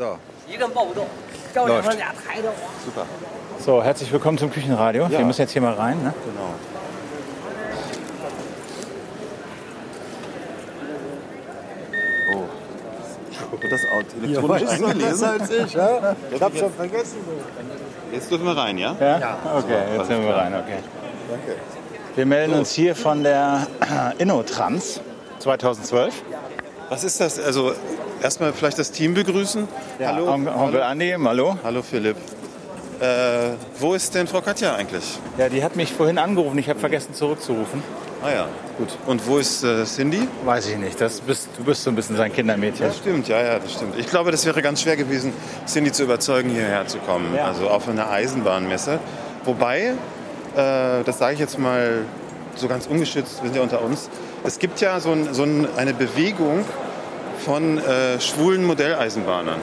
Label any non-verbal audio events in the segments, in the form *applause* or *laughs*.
So. Läuft. Super. So, herzlich willkommen zum Küchenradio. Ja. Wir müssen jetzt hier mal rein. Ne? Genau. Oh. Wird das auch elektronisch eingelesen? als ich, ja? Ich hab schon vergessen. Jetzt dürfen wir rein, ja? Ja? Okay, jetzt sind wir rein. Okay. Danke. Wir melden uns hier von der *clears throat* InnoTrans 2012. Was ist das? Also erstmal vielleicht das Team begrüßen. Hallo. On- Onkel Andi, hallo. Hallo Philipp. Äh, wo ist denn Frau Katja eigentlich? Ja, die hat mich vorhin angerufen. Ich habe vergessen zurückzurufen. Ah ja, gut. Und wo ist äh, Cindy? Weiß ich nicht. Das bist, du bist so ein bisschen sein Kindermädchen. Das stimmt, ja, ja, das stimmt. Ich glaube, das wäre ganz schwer gewesen, Cindy zu überzeugen, hierher zu kommen. Ja. Also auf eine Eisenbahnmesse. Wobei, äh, das sage ich jetzt mal so ganz ungeschützt, wir sind ja unter uns, es gibt ja so, ein, so ein, eine Bewegung von äh, schwulen Modelleisenbahnern.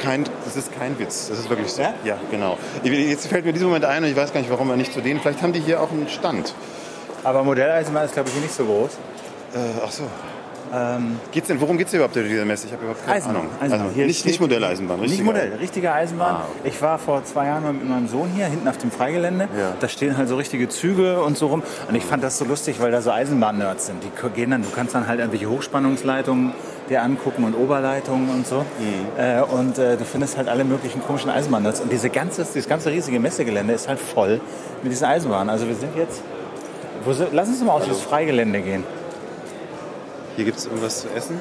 Kein, das ist kein Witz, das ist wirklich so. Ja? Ja, genau. Jetzt fällt mir dieser Moment ein und ich weiß gar nicht, warum wir nicht zu denen. Vielleicht haben die hier auch einen Stand. Aber Modelleisenbahn ist, glaube ich, hier nicht so groß. Äh, ach so. Geht's denn, worum geht es überhaupt in dieser Messe? Ich habe überhaupt keine Eisenbahn. Ahnung. Eisenbahn. Also, Hier nicht, nicht Modelleisenbahn, Nicht richtige- Modell, richtige Eisenbahn. Ah, Ich war vor zwei Jahren mit meinem Sohn hier, hinten auf dem Freigelände. Ja. Da stehen halt so richtige Züge und so rum. Und ich fand das so lustig, weil da so Eisenbahn-Nerds sind. Die gehen dann, du kannst dann halt irgendwelche Hochspannungsleitungen dir angucken und Oberleitungen und so. Mhm. Äh, und äh, du findest halt alle möglichen komischen Eisenbahn-Nerds. Und diese ganze, dieses ganze riesige Messegelände ist halt voll mit diesen Eisenbahnen. Also wir sind jetzt... Wo lass uns mal auf das Freigelände gehen. Hier gibt es irgendwas zu essen.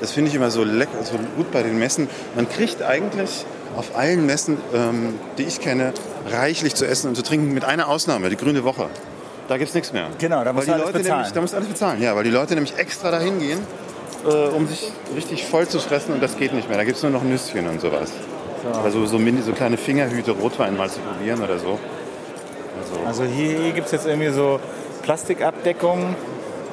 Das finde ich immer so lecker, so gut bei den Messen. Man kriegt eigentlich auf allen Messen, ähm, die ich kenne, reichlich zu essen und zu trinken, mit einer Ausnahme, die Grüne Woche. Da gibt es nichts mehr. Genau, da du alles Leute bezahlen. Nämlich, da musst du alles bezahlen, ja, weil die Leute nämlich extra dahin gehen, äh, um sich richtig voll zu fressen und das geht nicht mehr. Da gibt es nur noch Nüsschen und sowas. Also so, mini, so kleine Fingerhüte Rotwein mal zu probieren oder so. Also, Also hier, hier gibt es jetzt irgendwie so Plastikabdeckung,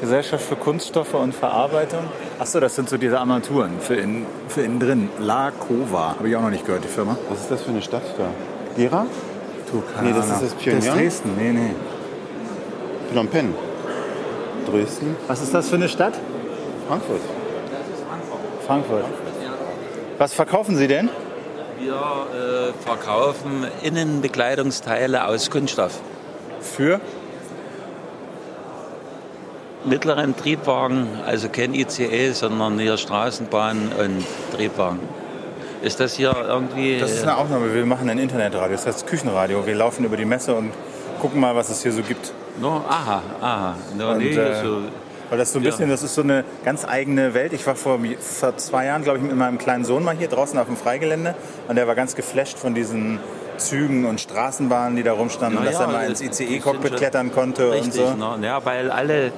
Gesellschaft für Kunststoffe und Verarbeitung. Achso, das sind so diese Armaturen für innen, für innen drin. La Cova, habe ich auch noch nicht gehört, die Firma. was ist das für eine Stadt da? Gera? Du, keine Nee, das ist das Das Pyongyang? ist Dresden, nee, nee. Phnom Penh. Dresden? Was ist das für eine Stadt? Frankfurt. Frankfurt. Was verkaufen Sie denn? Wir äh, verkaufen Innenbekleidungsteile aus Kunststoff. Für? Mittleren Triebwagen, also kein ICE, sondern hier Straßenbahn und Triebwagen. Ist das hier irgendwie... Das ist eine Aufnahme. Wir machen ein Internetradio, das heißt Küchenradio. Wir laufen über die Messe und gucken mal, was es hier so gibt. no, aha, aha. No, Und, nee, äh, so, Weil das so ein Ja. bisschen, das ist so eine ganz eigene Welt. Ich war vor, vor zwei Jahren, glaube ich, mit meinem kleinen Sohn mal hier draußen auf dem Freigelände und der war ganz geflasht von diesen Zügen und Straßenbahnen, die da rumstanden, und dass ja, er mal ins ICE-Cockpit klettern konnte richtig, und so. ne? ja, weil alle äh,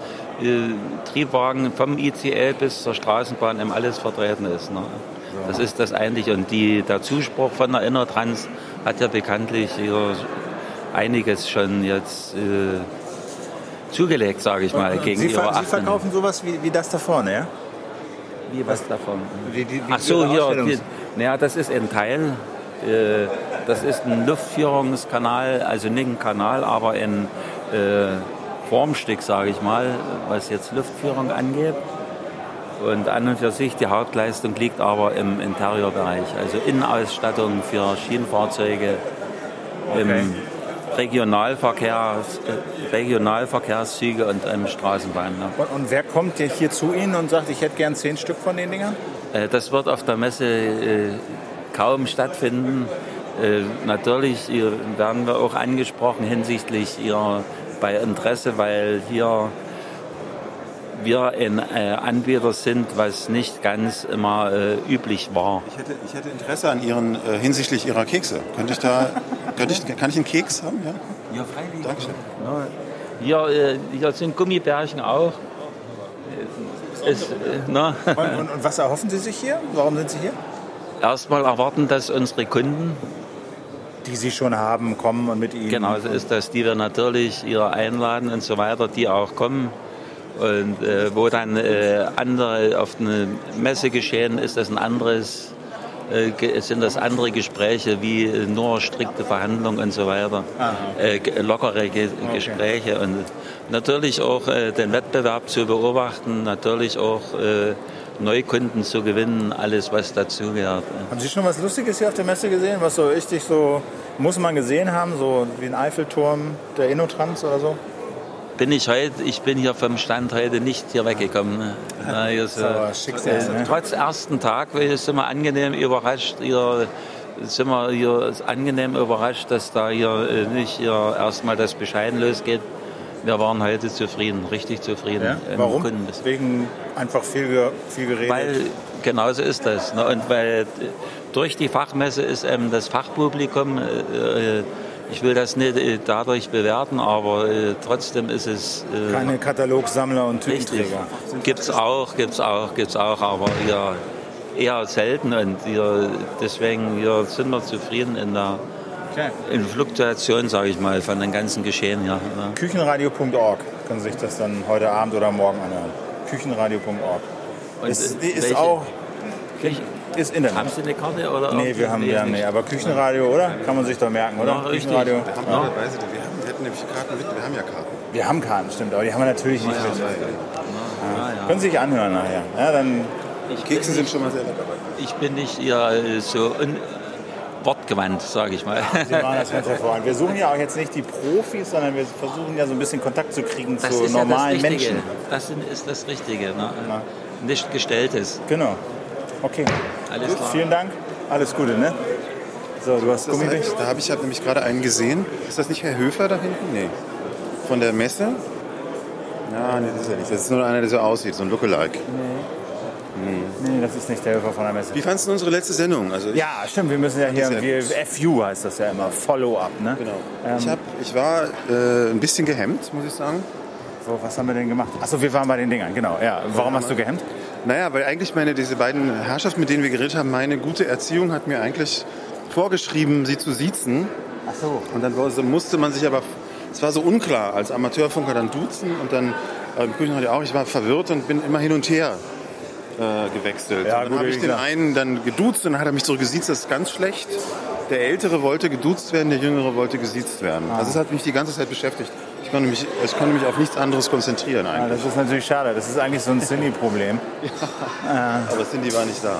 Triebwagen vom ICE bis zur Straßenbahn eben alles vertreten ist. Ne? Das ist das eigentlich. Und die, der Zuspruch von der Innertrans hat ja bekanntlich hier einiges schon jetzt äh, zugelegt, sage ich mal, gegen Sie, ihre Sie 18. verkaufen sowas wie, wie das da vorne, ja? Wie was davon? Wie, wie Ach so, hier. Naja, das ist ein Teil. Äh, das ist ein Luftführungskanal, also nicht ein Kanal, aber ein äh, Formstück, sage ich mal, was jetzt Luftführung angeht. Und an und für sich die Hauptleistung liegt aber im Interiorbereich, also Innenausstattung für Schienenfahrzeuge, im Regionalverkehr, Regionalverkehrszüge und im Straßenbahn. Ne? Und, und wer kommt jetzt hier zu Ihnen und sagt, ich hätte gern zehn Stück von den Dingern? Äh, Das wird auf der Messe äh, kaum stattfinden. Äh, Natürlich werden wir auch angesprochen hinsichtlich Ihrer bei Interesse, weil hier wir ein Anbieter sind, was nicht ganz immer äh, üblich war. Ich hätte, ich hätte Interesse an Ihren, äh, hinsichtlich Ihrer Kekse. Könnte ich da, *laughs* könnte ich, kann ich einen Keks haben? Ja? Ja, freilich. Dankeschön. Hier, äh, hier sind Gummibärchen auch. Äh, Ist, äh, na, Und, und, und was erhoffen Sie sich hier? Warum sind Sie hier? erstmal erwarten, dass unsere Kunden Die Sie schon haben, kommen und mit Ihnen. Genau, so ist das, die wir natürlich ihr einladen und so weiter, die auch kommen. Und äh, wo dann äh, andere auf eine Messe geschehen, ist das ein anderes, sind das andere Gespräche wie äh, nur strikte Verhandlungen und so weiter. Äh, lockere Ge Gespräche und natürlich auch äh, den Wettbewerb zu beobachten, natürlich auch äh, Neukunden zu gewinnen, alles was dazugehört. Haben Sie schon was Lustiges hier auf der Messe gesehen, was so richtig so, muss man gesehen haben, so wie ein Eiffelturm, der Innotrans oder so? Bin ich heute, ich bin hier vom Stand heute nicht hier weggekommen. ne? *laughs* Na, hier ist, aber äh, Schicksal, ne? Trotz ersten Tag sind wir angenehm überrascht. Hier sind wir hier angenehm überrascht, dass da hier äh, nicht hier erstmal das Bescheiden losgeht. Wir waren heute zufrieden, richtig zufrieden. Ja? Warum? Kundenbesuch. Wegen einfach viel, viel geredet. Weil genauso ist das. Ne? Und weil äh, durch die Fachmesse ist ähm, das Fachpublikum, äh, äh, ich will das nicht äh, dadurch bewerten, aber äh, trotzdem ist es äh, Keine Katalogsammler und. Tütenträger. Gibt's auch, gibt's auch, gibt's auch, aber eher, eher selten und hier, deswegen hier sind wir zufrieden in der Okay. in Fluktuation, sage ich mal, von dem ganzen Geschehen hier. Ne? Küchenradio.org können Sie sich das dann heute Abend oder morgen anhören. Küchenradio.org. Ist, ist welche- auch Welche- ist Internet. Haben Sie eine Karte oder? Nee, wir haben, wir haben nee, aber Küchenradio, oder? Kann man sich doch merken, oder? Ja. Küchenradio. Wir haben Ja. dabei, Sie, wir, haben, wir hätten nämlich Karten mit, wir haben ja Karten. Wir haben Karten, stimmt, aber die haben wir natürlich nicht mit. Ja. Können Sie sich anhören nachher. Ja, dann Ich Kekse bin sind schon mal sehr lecker. Ich bin nicht eher äh, so wortgewandt, sage ich mal. Sie machen das ganz *laughs* hervorragend. Wir suchen ja auch jetzt nicht die Profis, sondern wir versuchen ja so ein bisschen Kontakt zu kriegen Das zu ist ja das normalen Richtige. Menschen. Das ist das Richtige. Ne? Nicht gestelltes. Genau. Okay. Alles Gut, klar. vielen Dank. Alles Gute, ne? So, du hast Das Gummibärchen. da habe ich hab nämlich gerade einen gesehen. Ist das nicht Herr Höfer da hinten? Nee. Von der Messe? Ja, nee, das ist er nicht. Das ist nur einer, der so aussieht, so ein Lookalike. Nee, das ist nicht der Höfer von der Messe. Wie fandest du unsere letzte Sendung? Also Ja, stimmt, wir müssen ja hier, wir. FU heißt das ja immer, Follow-up, ne? Genau. ich, hab, ich war äh, ein bisschen gehemmt, muss ich sagen. So, was haben wir denn gemacht? Achso, wir waren bei den Dingern, genau. Ja, warum hast du gehemmt? Naja, weil eigentlich meine, diese beiden Herrschaften, mit denen wir geredet haben, meine gute Erziehung hat mir eigentlich vorgeschrieben, sie zu siezen. Ach so. Und dann musste man sich aber, es war so unklar, als Amateurfunker dann duzen und dann äh, im Küchenradio auch. Ich war verwirrt und bin immer hin und her äh, gewechselt. Ja, und dann habe ich den gesagt. einen dann geduzt und dann hat er mich zurückgesiezt. Das ist ganz schlecht. Der Ältere wollte geduzt werden, der Jüngere wollte gesiezt werden. Ah. Also das hat mich die ganze Zeit beschäftigt. Ich konnte mich, ich konnte mich auf nichts anderes konzentrieren Ja, eigentlich. das ist natürlich schade. Das ist eigentlich so ein *laughs* Cindy-Problem. Aber Cindy war nicht da.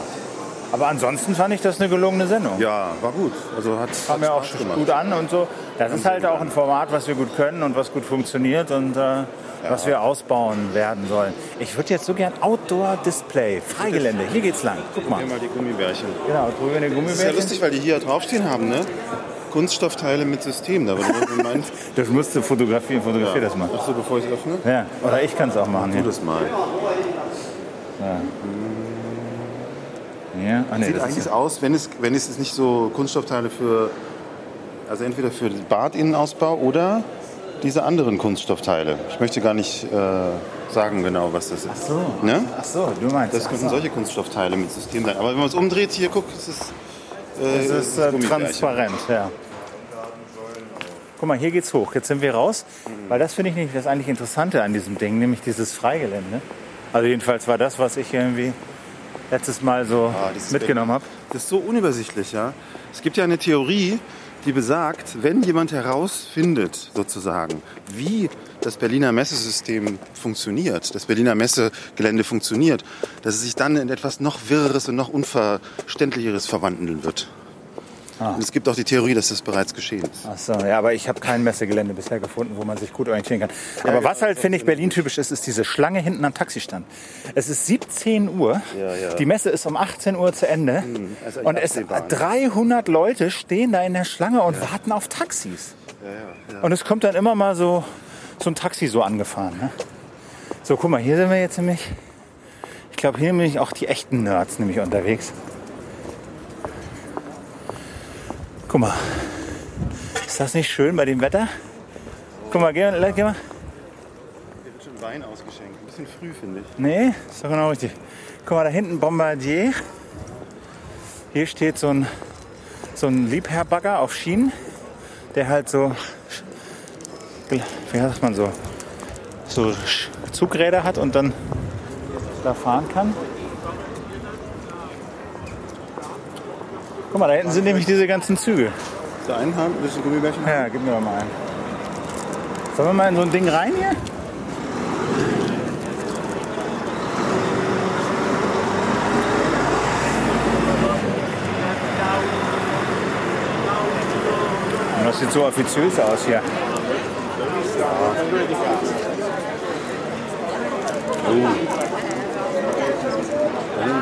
Aber ansonsten fand ich das eine gelungene Sendung. Ja, war gut. Also hat, Kam mir auch gemacht. gut an und so. Das ist halt auch ein Format, was wir gut können und was gut funktioniert und äh, was wir ausbauen werden sollen. Ich würde jetzt so gern Outdoor-Display, Freigelände. Hier geht's lang. Guck mal. Hier mal die Gummibärchen. Genau, drüben Das die ist ja Gummibärchen. lustig, weil die hier draufstehen haben, ne? Kunststoffteile mit System. Da *laughs* Das musst du fotografieren. Fotografier das mal. ach so, bevor ich es öffne. Ja, oder ich kann es auch machen. Tu das mal. Ja. Ach, nee, Sieht eigentlich ist, aus, wenn es, wenn es nicht so Kunststoffteile für, also entweder für den Badinnenausbau oder diese anderen Kunststoffteile. Ich möchte gar nicht äh, sagen genau, was das ist. ach so. Ne? Ach so, du meinst. Das könnten so. solche Kunststoffteile mit System sein. Aber wenn man es umdreht, hier, guck, es ist, äh, Das ist äh, transparent, ja. Guck mal, hier geht's hoch. Jetzt sind wir raus, weil das finde ich nicht das eigentlich Interessante an diesem Ding, nämlich dieses Freigelände. Also jedenfalls war das, was ich irgendwie letztes Mal so Ah, mitgenommen habe. Das ist so unübersichtlich, ja. Es gibt ja eine Theorie, die besagt, wenn jemand herausfindet, sozusagen, wie das Berliner Messesystem funktioniert, das Berliner Messegelände funktioniert, dass es sich dann in etwas noch Wirreres und noch Unverständlicheres verwandeln wird. Und es gibt auch die Theorie, dass das bereits geschehen ist. Ach so, ja, aber ich habe kein Messegelände bisher gefunden, wo man sich gut orientieren kann. Aber was halt, finde ich, Berlin-typisch ist, ist diese Schlange hinten am Taxistand. Es ist 17 Uhr, Ja, ja. die Messe ist um 18 Uhr zu Ende also echt und es absehbar, ne? 300 Leute stehen da in der Schlange und warten auf Taxis. Und es kommt dann immer mal so, so ein Taxi so angefahren. Ne? So, guck mal, hier sind wir jetzt nämlich, ich glaube, hier bin ich auch die echten Nerds nämlich unterwegs. Guck mal, ist das nicht schön bei dem Wetter? Guck mal, geh, geh mal. Hier wird schon Wein ausgeschenkt. Ein bisschen früh, finde ich. Nee, ist doch genau richtig. Guck mal, da hinten Bombardier. Hier steht so ein, so ein Liebherrbagger auf Schienen, der halt so, wie sagt man so, so Zugräder hat und dann da fahren kann. Guck mal, da hinten sind nämlich diese ganzen Züge. Da einen haben? Willst du ein Gummibärchen haben? Ja, gib mir doch mal einen. Sollen wir mal in so ein Ding rein hier? Das sieht so offiziös aus hier. Oh.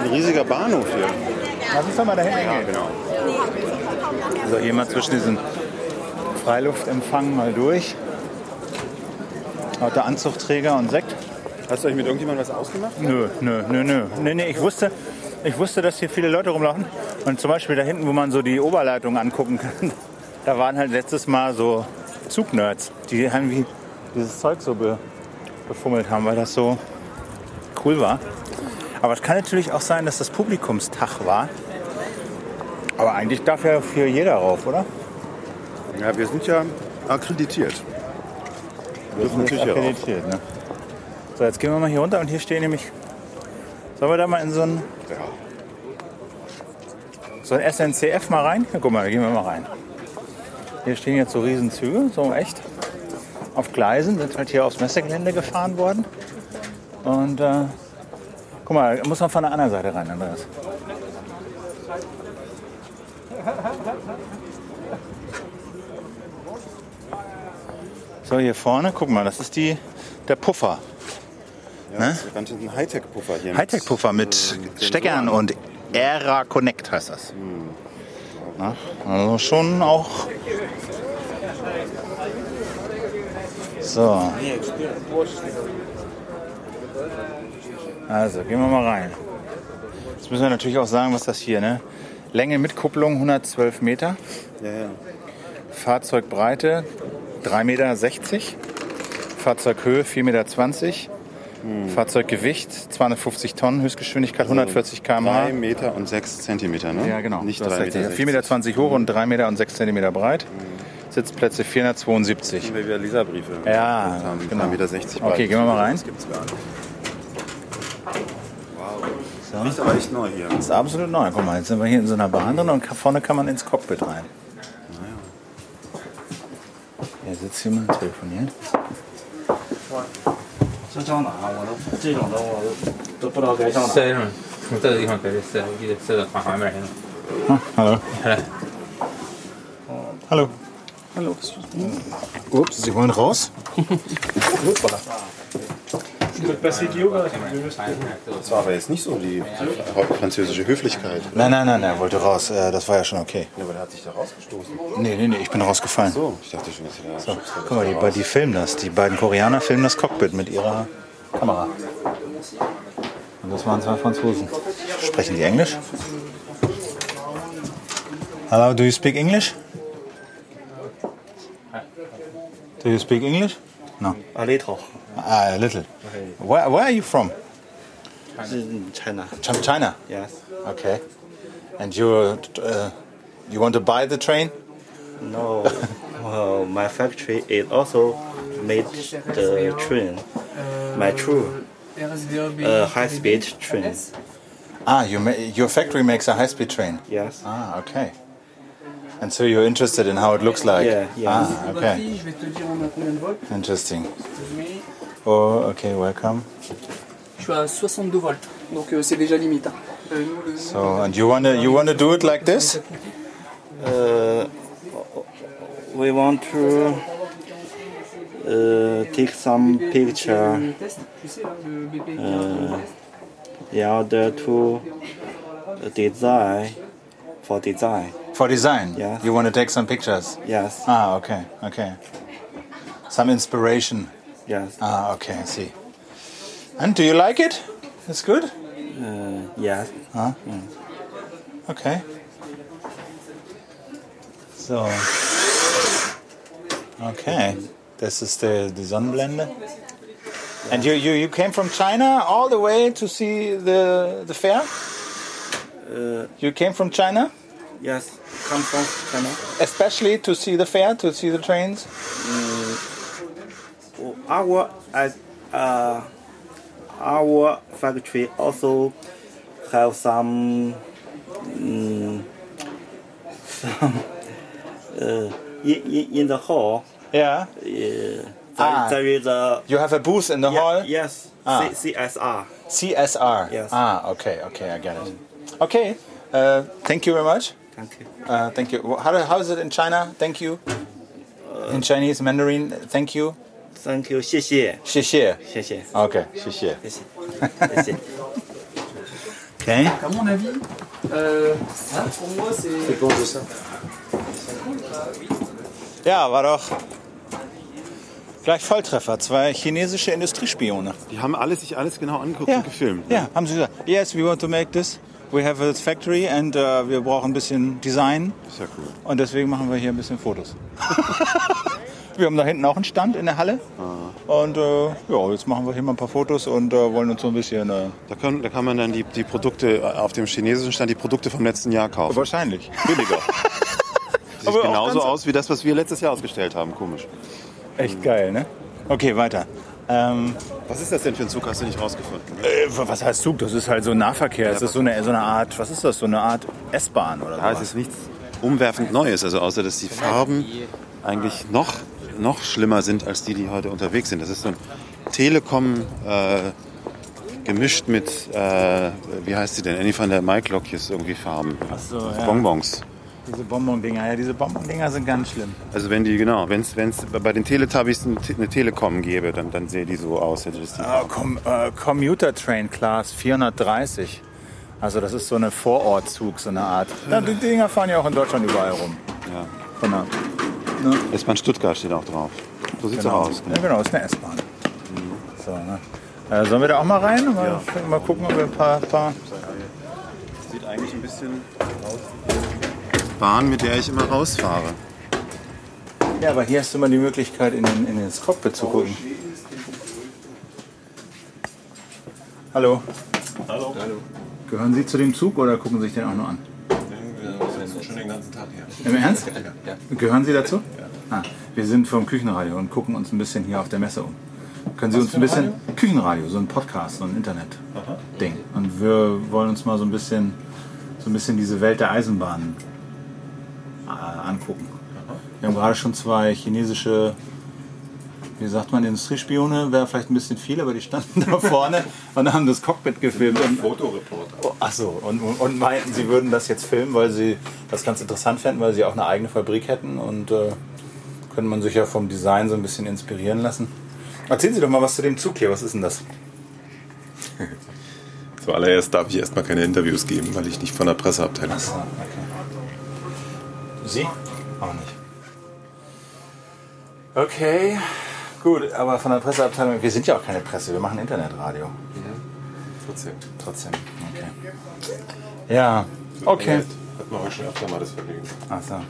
Ein riesiger Bahnhof hier. Lass uns doch mal da hinten hingehen. genau. So, hier mal zwischen diesen Freiluftempfang mal durch. Lauter Anzugträger und Sekt. Hast du euch mit irgendjemandem was ausgemacht? Nö, nö, nö, nö. Nee, nee, ich wusste, ich wusste, dass hier viele Leute rumlaufen. Und zum Beispiel da hinten, wo man so die Oberleitung angucken kann, *laughs* da waren halt letztes Mal so Zugnerds, die irgendwie dieses Zeug so be, befummelt haben, weil das so cool war. Aber es kann natürlich auch sein, dass das Publikumstag war. Aber eigentlich darf ja hier jeder rauf, oder? Ja, wir sind ja akkreditiert. Wir sind natürlich akkreditiert, ne? So, jetzt gehen wir mal hier runter und hier stehen nämlich. Sollen wir da mal in so ein, Ja. so ein SNCF mal rein? Ja, guck mal, da gehen wir mal rein. Hier stehen jetzt so Riesenzüge, so echt. Auf Gleisen, sind halt hier aufs Messegelände gefahren worden. Und äh, guck mal, da muss man von der anderen Seite rein, Andreas. So, hier vorne, guck mal, das ist die, der Puffer. Ja, Ne? das ist ganz ein Hightech-Puffer hier. Hightech-Puffer mit äh, Steckern und Era Connect heißt das. Na, also schon auch. So. Also, gehen wir mal rein. Jetzt müssen wir natürlich auch sagen, was das hier, ne? Länge mit Kupplung 112 Meter. Ja, ja. Fahrzeugbreite 3,60 Meter. Fahrzeughöhe 4,20 Meter. Fahrzeuggewicht 250 Tonnen, Höchstgeschwindigkeit 140 km/h. 3 Meter und 6 Zentimeter, ne? Ja, genau. Nicht Du hast 3 recht. Meter. 4,20 Meter hoch und 3 Meter und 6 Zentimeter breit. Sitzplätze 472. Weil wir Leserbriefe Ja, haben. genau. 3,60 Meter. 60 Okay, gehen wir mal rein. Das gibt's gar nicht. Wow. Riecht aber echt neu hier. Das ist absolut neu. Guck mal, jetzt sind wir hier in so einer Bahn drin und vorne kann man ins Cockpit rein. Hier sitzt jemand, telefoniert. 这张哪？我都这种的我都都不知道该上哪。塞上，从这个地方给它塞，我记得塞到旁旁边去了。 Ah, hallo. Hallo. Hallo. Hallo. Ups, Sie wollen raus? Das war aber jetzt nicht so die französische Höflichkeit. Nein, nein, nein, er wollte raus. Äh, Das war ja schon okay. Ja, aber der hat sich da rausgestoßen. Nee, nee, nee, ich bin rausgefallen. So, ich dachte schon, dass er da So, guck mal, die, die filmen das. Die beiden Koreaner filmen das Cockpit mit ihrer Kamera. Und das waren zwei Franzosen. Sprechen die Englisch? Hello, do you speak English? Do you speak English? No. A little. Ah, a little. Where, where are you from? In China. From China. Yes. Okay. And you uh, you want to buy the train? No. *laughs* well, my factory is also made the train. My true uh, high speed train. Ah, you ma- your factory makes a high-speed train. Yes. Ah, okay. And so you're interested in how it looks like? Yeah, yeah. Ah, okay. Je vais te dire on a combien de volts. Interesting. Mais Oh, okay, welcome. Je suis à 62 volts, donc euh, c'est déjà limite. hein. Euh, nous, le- So, and you wanna you wanna do it like this? Uh, we want to uh, take some picture le test, tu sais, là, le BP 15 le test. in order to design for design. For design? Yeah. You want to take some pictures? Yes. Ah, okay, okay. Some inspiration. Yes. Ah, okay, I see. And do you like it? It's good? Uh, yes. Okay. So. Okay. This is the, the Sonnenblende. And you, you, you came from China all the way to see the, the fair? Uh, You came from China? yes. Come from China. Especially to see the fair, to see the trains? Our uh, our factory also have some um, some uh, in, in the hall. Yeah. Uh, there, Ah. there is a You have a booth in the hall? yes Ah. C- CSR. CSR. Yes. Ah, okay, okay, I get it. Okay. Uh, thank you very much. Thank you. Uh, thank you. How, how is it in China? Thank you. In Chinese Mandarin, thank you. Thank you，谢谢，谢谢。谢谢， Okay, 谢谢。谢谢，谢谢。 Okay. À mon avis, euh, pour moi, c'est. Ja, war doch gleich Volltreffer. Zwei chinesische Industriespione. Die haben alles, sich alles genau angeguckt Ja. und gefilmt. Ja, haben sie gesagt. Yes, we want to make this. We have a factory and uh, wir brauchen ein bisschen Design. Ist ja cool. Und deswegen machen wir hier ein bisschen Fotos. *laughs* wir haben da hinten auch einen Stand in der Halle. Und äh, ja, jetzt machen wir hier mal ein paar Fotos und äh, wollen uns so ein bisschen. Äh, Da, können, da kann man dann die, die Produkte äh, auf dem chinesischen Stand, die Produkte vom letzten Jahr kaufen. wahrscheinlich. Billiger. *laughs* Sieht Aber genauso aus wie das, was wir letztes Jahr ausgestellt haben. Komisch. Echt geil, ne? Okay, weiter. Ähm, Was ist das denn für ein Zug? Hast du nicht rausgefunden? ne? äh, was heißt Zug? Das ist halt so ein Nahverkehr. Das ist so eine, so eine Art, was ist das? So eine Art S-Bahn oder Ja, es ist nichts umwerfend Neues. Also außer, dass die Farben eigentlich noch, noch schlimmer sind als die, die heute unterwegs sind. Das ist so ein Telekom äh, gemischt mit, äh, wie heißt sie denn? Annie van der Maiklokjes irgendwie Farben. Ach so, ja. Bonbons. Diese Bonbon-Dinger, ja, diese Bonbon-Dinger sind ganz schlimm. Also wenn die, genau, wenn es bei den Teletubbies ein- eine Telekom gäbe, dann, dann sähe die so aus. Hätte das die Ah, Com äh, Commuter Train Class 430. Also das ist so eine Vorortzug, so eine Art. Ja, die Dinger fahren ja auch in Deutschland überall rum. ja. Von der, S-Bahn Stuttgart steht auch drauf. So sieht's genau. auch aus. Ja, genau, ist eine S-Bahn. So, ne? äh, sollen wir da auch mal rein? Mal, mal gucken, ob wir ein paar, paar Sieht eigentlich ein bisschen aus Bahn, mit der ich immer rausfahre. Ja, aber hier hast du mal die Möglichkeit, in, den, in das Cockpit zu gucken. Hallo. Hallo. Gehören Sie zu dem Zug oder gucken Sie sich den auch nur an? Den ganzen Tag hier. Im Ernst? Gehören Sie dazu? Ah, wir sind vom Küchenradio und gucken uns ein bisschen hier auf der Messe um. Können Sie uns ein bisschen Küchenradio, so ein Podcast, so ein Internet-Ding. Und wir wollen uns mal so ein bisschen, so ein bisschen diese Welt der Eisenbahnen äh, angucken. Wir haben gerade schon zwei chinesische, wie sagt man, Industriespione, wäre vielleicht ein bisschen viel, aber die standen *laughs* da vorne und haben das Cockpit gefilmt. Und, Fotoreporter. Oh, ach so, und, und meinten, sie würden das jetzt filmen, weil sie das ganz interessant fänden, weil sie auch eine eigene Fabrik hätten und äh, könnte man sich ja vom Design so ein bisschen inspirieren lassen. Erzählen Sie doch mal was zu dem Zug hier, was ist denn das? *laughs* Zuallererst darf ich erstmal keine Interviews geben, weil ich nicht von der Presseabteilung bin. Sie? Auch nicht. Okay, gut, aber von der Presseabteilung, wir sind ja auch keine Presse, wir machen Internetradio. Trotzdem. Trotzdem, okay. Ja, okay. Hat man heute schon öfter mal das Vergnügen. Ach so. Hm.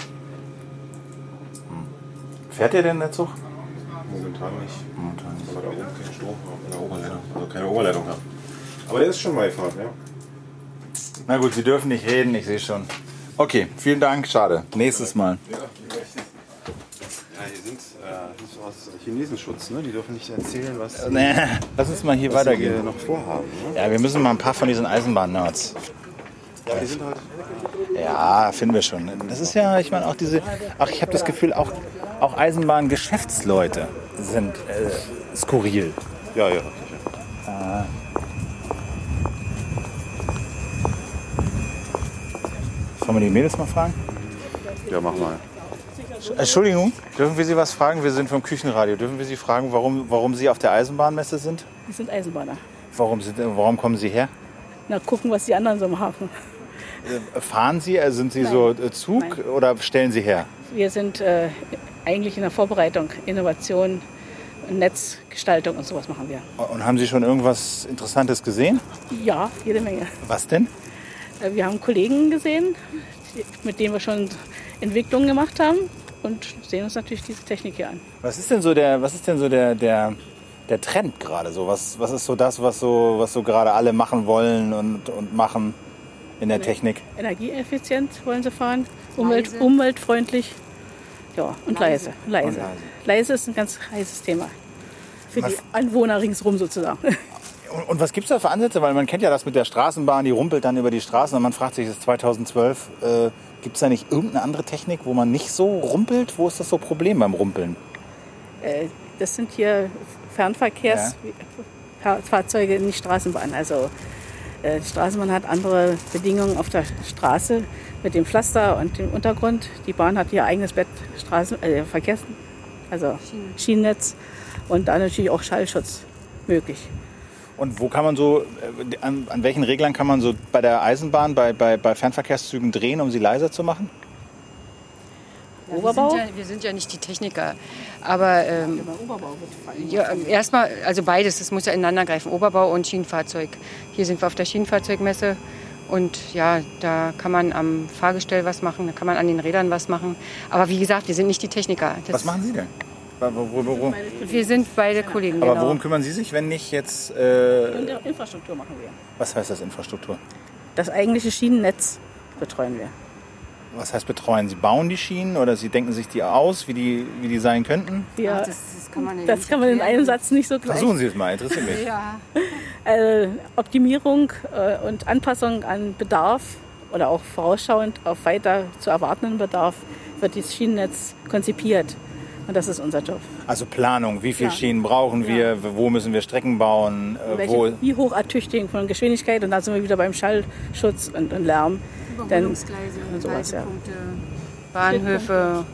Fährt ihr denn der Zug? Momentan nicht. Momentan nicht. Weil wir da oben keinen Strom haben, der Oberleitung. Also keine Oberleitung haben. Aber der ist schon Wi-Fi, ja. Na gut, Sie dürfen nicht reden, ich sehe schon. Okay, vielen Dank, schade. Nächstes Mal. Ja, hier sind äh, aus Chinesenschutz, ne? Die dürfen nicht erzählen, was sie, Nee, lass uns mal hier was weitergehen. noch vorhaben. Ne? Ja, wir müssen mal ein paar von diesen Eisenbahn-Nerds. Ja, die sind halt Ja, finden wir schon. Das ist ja, ich meine, auch diese, ach, ich habe das Gefühl, auch, auch Eisenbahn-Geschäftsleute sind äh, skurril. Ja, ja. Sollen wir die Mädels mal fragen? Ja, mach mal. Entschuldigung, dürfen wir Sie was fragen? Wir sind vom Küchenradio. Dürfen wir Sie fragen, warum, warum Sie auf der Eisenbahnmesse sind? Wir sind Eisenbahner. Warum, sind, warum kommen Sie her? Na, gucken, was die anderen so machen. Äh, Fahren Sie? Also sind Sie so äh, Zug Nein. oder stellen Sie her? Wir sind äh, eigentlich in der Vorbereitung, Innovation, Netzgestaltung und sowas machen wir. Und haben Sie schon irgendwas Interessantes gesehen? Ja, jede Menge. Was denn? Äh, Wir haben Kollegen gesehen, mit denen wir schon Entwicklungen gemacht haben und sehen uns natürlich diese Technik hier an. Was ist denn so der, was ist denn so der, der, der Trend gerade so? Was, was ist so das, was so, was so gerade alle machen wollen und, und machen in der Technik? Energieeffizient wollen sie fahren, Umwelt, umweltfreundlich. Ja, und leise. Leise. Und leise. leise. ist ein ganz heißes Thema. Für die Was- Anwohner ringsherum sozusagen. *laughs* Und, und was gibt es da für Ansätze? Weil man kennt ja das mit der Straßenbahn, die rumpelt dann über die Straßen und man fragt sich, ist 2012, äh, gibt es da nicht irgendeine andere Technik, wo man nicht so rumpelt? Wo ist das so Problem beim Rumpeln? Äh, Das sind hier Fernverkehrsfahrzeuge, nicht Straßenbahn. Also äh, die Straßenbahn hat andere Bedingungen auf der Straße mit dem Pflaster und dem Untergrund. Die Bahn hat ihr eigenes Bett, Straßen, äh, Verkehrs, also Schienennetz und dann natürlich auch Schallschutz möglich. Und wo kann man so, äh, an, an welchen Reglern kann man so bei der Eisenbahn, bei, bei, bei Fernverkehrszügen drehen, um sie leiser zu machen? Ja, wir, Oberbau? sind ja, wir sind ja nicht die Techniker. Aber ähm, ja, ähm, erstmal, also beides, das muss ja ineinander greifen, Oberbau und Schienenfahrzeug. Hier sind wir auf der Schienenfahrzeugmesse und ja, da kann man am Fahrgestell was machen, da kann man an den Rädern was machen. Aber wie gesagt, wir sind nicht die Techniker. Das, Was machen Sie denn? Wir sind beide Kollegen, Aber genau. worum kümmern Sie sich, wenn nicht jetzt, äh, Infrastruktur machen wir. was heißt das Infrastruktur? Das eigentliche Schienennetz betreuen wir. Was heißt betreuen? Sie bauen die Schienen oder Sie denken sich die aus, wie die, wie die sein könnten? wir Ach, das, das kann man, ja das nicht kann man in einem Satz nicht so gleich. Versuchen Sie es mal, interessiert mich. *laughs* Ja. äh, Optimierung äh, und Anpassung an Bedarf oder auch vorausschauend auf weiter zu erwartenden Bedarf wird das Schienennetz konzipiert. Und das ist unser Job. Also Planung, wie viele Ja. Schienen brauchen wir, wo müssen wir Strecken bauen, äh, wo... Welche, wie hoch ertüchtigen von Geschwindigkeit und da sind wir wieder beim Schallschutz und, und Lärm. Denn Überholungsgleise, sowas, ja. Haltepunkte, Bahnhöfe,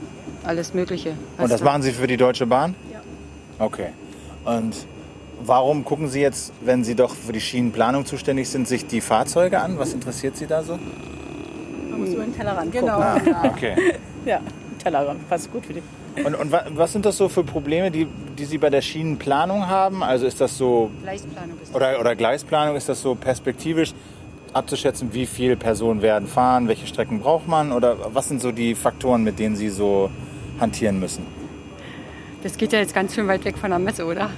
alles Mögliche. Und das machen Sie für die Deutsche Bahn? Ja. Okay. Und warum gucken Sie jetzt, wenn Sie doch für die Schienenplanung zuständig sind, sich die Fahrzeuge an? Was interessiert Sie da so? man muss über den Tellerrand Genau. gucken. Ah, okay. *laughs* Ja, Tellerrand, passt gut für die. Und, und wa- was sind das so für Probleme, die, die Sie bei der Schienenplanung haben? Also ist das so, Gleisplanung ist oder, oder Gleisplanung, ist das so perspektivisch abzuschätzen, wie viele Personen werden fahren, welche Strecken braucht man? Oder was sind so die Faktoren, mit denen Sie so hantieren müssen? Das geht ja jetzt ganz schön weit weg von der Messe, oder?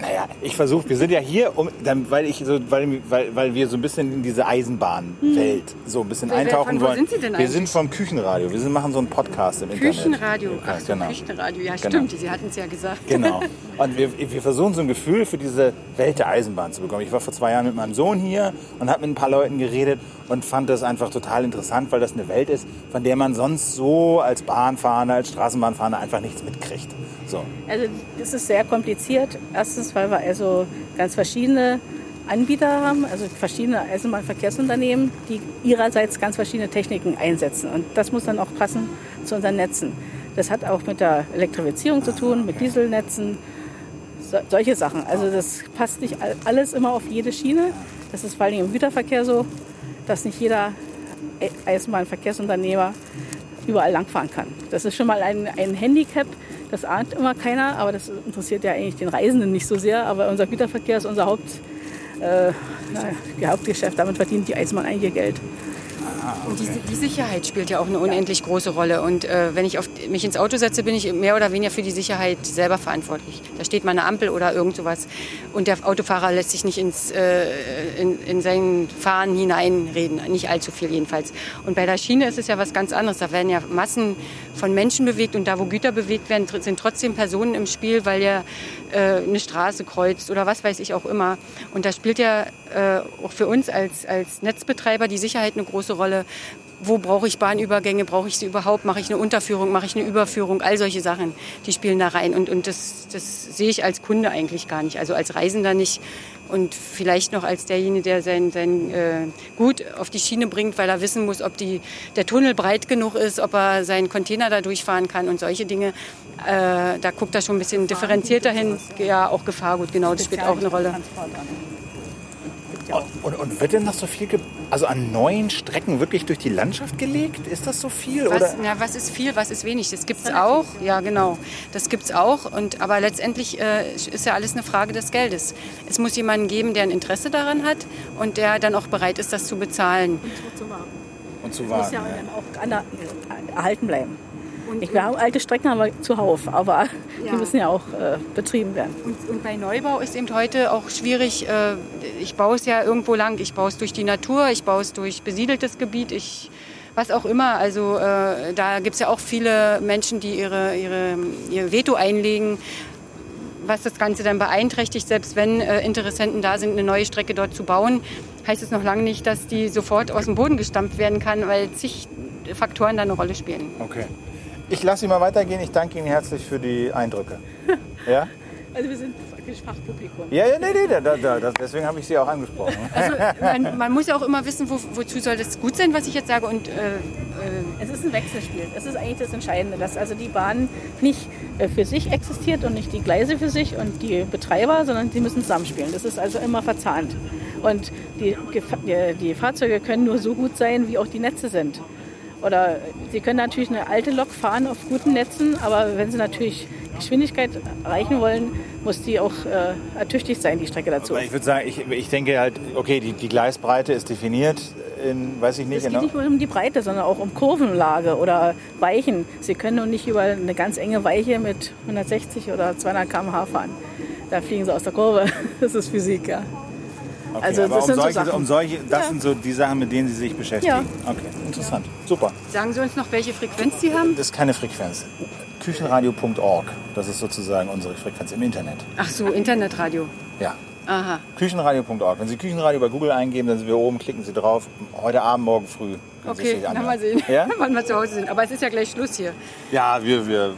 Naja, ich versuche, wir sind ja hier, um, dann, weil, ich so, weil, weil, weil wir so ein bisschen in diese Eisenbahnwelt so ein bisschen Wer- wer- eintauchen von wo wollen. sind Sie denn wir eigentlich? sind vom Küchenradio, wir sind, machen so einen Podcast im Internet. Küchenradio. Ja, Ach so, genau. Küchenradio. Ja, Genau. stimmt. Sie hatten es ja gesagt. Genau. *laughs* Und wir, wir versuchen so ein Gefühl für diese Welt der Eisenbahn zu bekommen. Ich war vor zwei Jahren mit meinem Sohn hier und habe mit ein paar Leuten geredet und fand das einfach total interessant, weil das eine Welt ist, von der man sonst so als Bahnfahrer, als Straßenbahnfahrer einfach nichts mitkriegt. So. Also das ist sehr kompliziert. Erstens, weil wir also ganz verschiedene Anbieter haben, also verschiedene Eisenbahnverkehrsunternehmen, die ihrerseits ganz verschiedene Techniken einsetzen. Und das muss dann auch passen zu unseren Netzen. Das hat auch mit der Elektrifizierung zu tun, mit Dieselnetzen, so, solche Sachen. Also das passt nicht all- alles immer auf jede Schiene. Das ist vor allem im Güterverkehr so, dass nicht jeder Eisenbahnverkehrsunternehmer überall langfahren kann. Das ist schon mal ein, ein Handicap. Das ahnt immer keiner, aber das interessiert ja eigentlich den Reisenden nicht so sehr. Aber unser Güterverkehr ist unser Haupt, äh, na, Hauptgeschäft. Damit verdient die Eisenbahn eigentlich ihr Geld. Und die, die Sicherheit spielt ja auch eine unendlich große Rolle. Und äh, wenn ich auf, mich ins Auto setze, bin ich mehr oder weniger für die Sicherheit selber verantwortlich. Da steht mal eine Ampel oder irgend sowas. Und der Autofahrer lässt sich nicht ins, äh, in, in sein Fahren hineinreden. Nicht allzu viel jedenfalls. Und bei der Schiene ist es ja was ganz anderes. Da werden ja Massen von Menschen bewegt. Und da, wo Güter bewegt werden, sind trotzdem Personen im Spiel, weil ja äh, eine Straße kreuzt oder was weiß ich auch immer. Und da spielt ja äh, auch für uns als, als Netzbetreiber die Sicherheit eine große Rolle. Wo brauche ich Bahnübergänge? Brauche ich sie überhaupt? Mache ich eine Unterführung? Mache ich eine Überführung? All solche Sachen, die spielen da rein. Und, und das, das sehe ich als Kunde eigentlich gar nicht. Also als Reisender nicht. Und vielleicht noch als derjenige, der sein, sein äh, Gut auf die Schiene bringt, weil er wissen muss, ob die, der Tunnel breit genug ist, ob er seinen Container da durchfahren kann und solche Dinge. Äh, da guckt er schon ein bisschen differenzierter hin. Ja, auch Gefahrgut, genau, das spielt auch eine Rolle. Und, und wird denn noch so viel, also an neuen Strecken wirklich durch die Landschaft gelegt? Ist das so viel? Was, oder? na, was ist viel, was ist wenig? Das gibt's auch. Ja, genau. Das gibt's auch. Und, aber letztendlich äh, ist ja alles eine Frage des Geldes. Es muss jemanden geben, der ein Interesse daran hat und der dann auch bereit ist, das zu bezahlen. Und zu muss warten. ja dann auch erhalten bleiben. Ich, wir haben alte Strecken haben wir zuhauf, aber Ja. die müssen ja auch äh, betrieben werden. Und, und bei Neubau ist eben heute auch schwierig. Äh, ich baue es ja irgendwo lang. Ich baue es durch die Natur, ich baue es durch besiedeltes Gebiet. Ich was auch immer. Also äh, da gibt es ja auch viele Menschen, die ihre, ihre, ihr Veto einlegen, was das Ganze dann beeinträchtigt. Selbst wenn äh, Interessenten da sind, eine neue Strecke dort zu bauen, heißt es noch lange nicht, dass die sofort aus dem Boden gestampft werden kann, weil zig Faktoren da eine Rolle spielen. Okay. Ich lasse Sie mal weitergehen. Ich danke Ihnen herzlich für die Eindrücke. *laughs* Ja? Also wir sind praktisch Fachpublikum. Ja, ja, nee, nee, da, da, da, deswegen habe ich Sie auch angesprochen. *laughs* Also man, *laughs* man muss ja auch immer wissen, wo, wozu soll das gut sein, was ich jetzt sage. Und äh, Es ist ein Wechselspiel. Das ist eigentlich das Entscheidende, dass also die Bahn nicht äh, für sich existiert und nicht die Gleise für sich und die Betreiber, sondern die müssen zusammenspielen. Das ist also immer verzahnt. Und die, die Fahrzeuge können nur so gut sein, wie auch die Netze sind. Oder sie können natürlich eine alte Lok fahren auf guten Netzen, aber wenn sie natürlich Geschwindigkeit erreichen wollen, muss die auch äh, ertüchtigt sein, die Strecke dazu. Aber ich würde sagen, ich, ich denke halt, okay, die, die Gleisbreite ist definiert in, weiß ich nicht, Es geht genau. nicht nur um die Breite, sondern auch um Kurvenlage oder Weichen. Sie können nun nicht über eine ganz enge Weiche mit 160 oder 200 km/h fahren. Da fliegen sie aus der Kurve. *laughs* Das ist Physik, ja. Okay, also aber das um sind so solche, Sachen. um solche, das Ja. sind so die Sachen, mit denen Sie sich beschäftigen. Okay, interessant. Super. Sagen Sie uns noch, welche Frequenz Sie haben? Das ist keine Frequenz. Küchenradio.org, das ist sozusagen unsere Frequenz im Internet. Ach so, Internetradio. Ja. Aha. Küchenradio.org. Wenn Sie Küchenradio bei Google eingeben, dann sind wir oben, klicken Sie drauf. Heute Abend, morgen früh. Okay, dann mal sehen, Ja? *laughs* wann wir zu Hause sind. Aber es ist ja gleich Schluss hier. Ja, wir, wir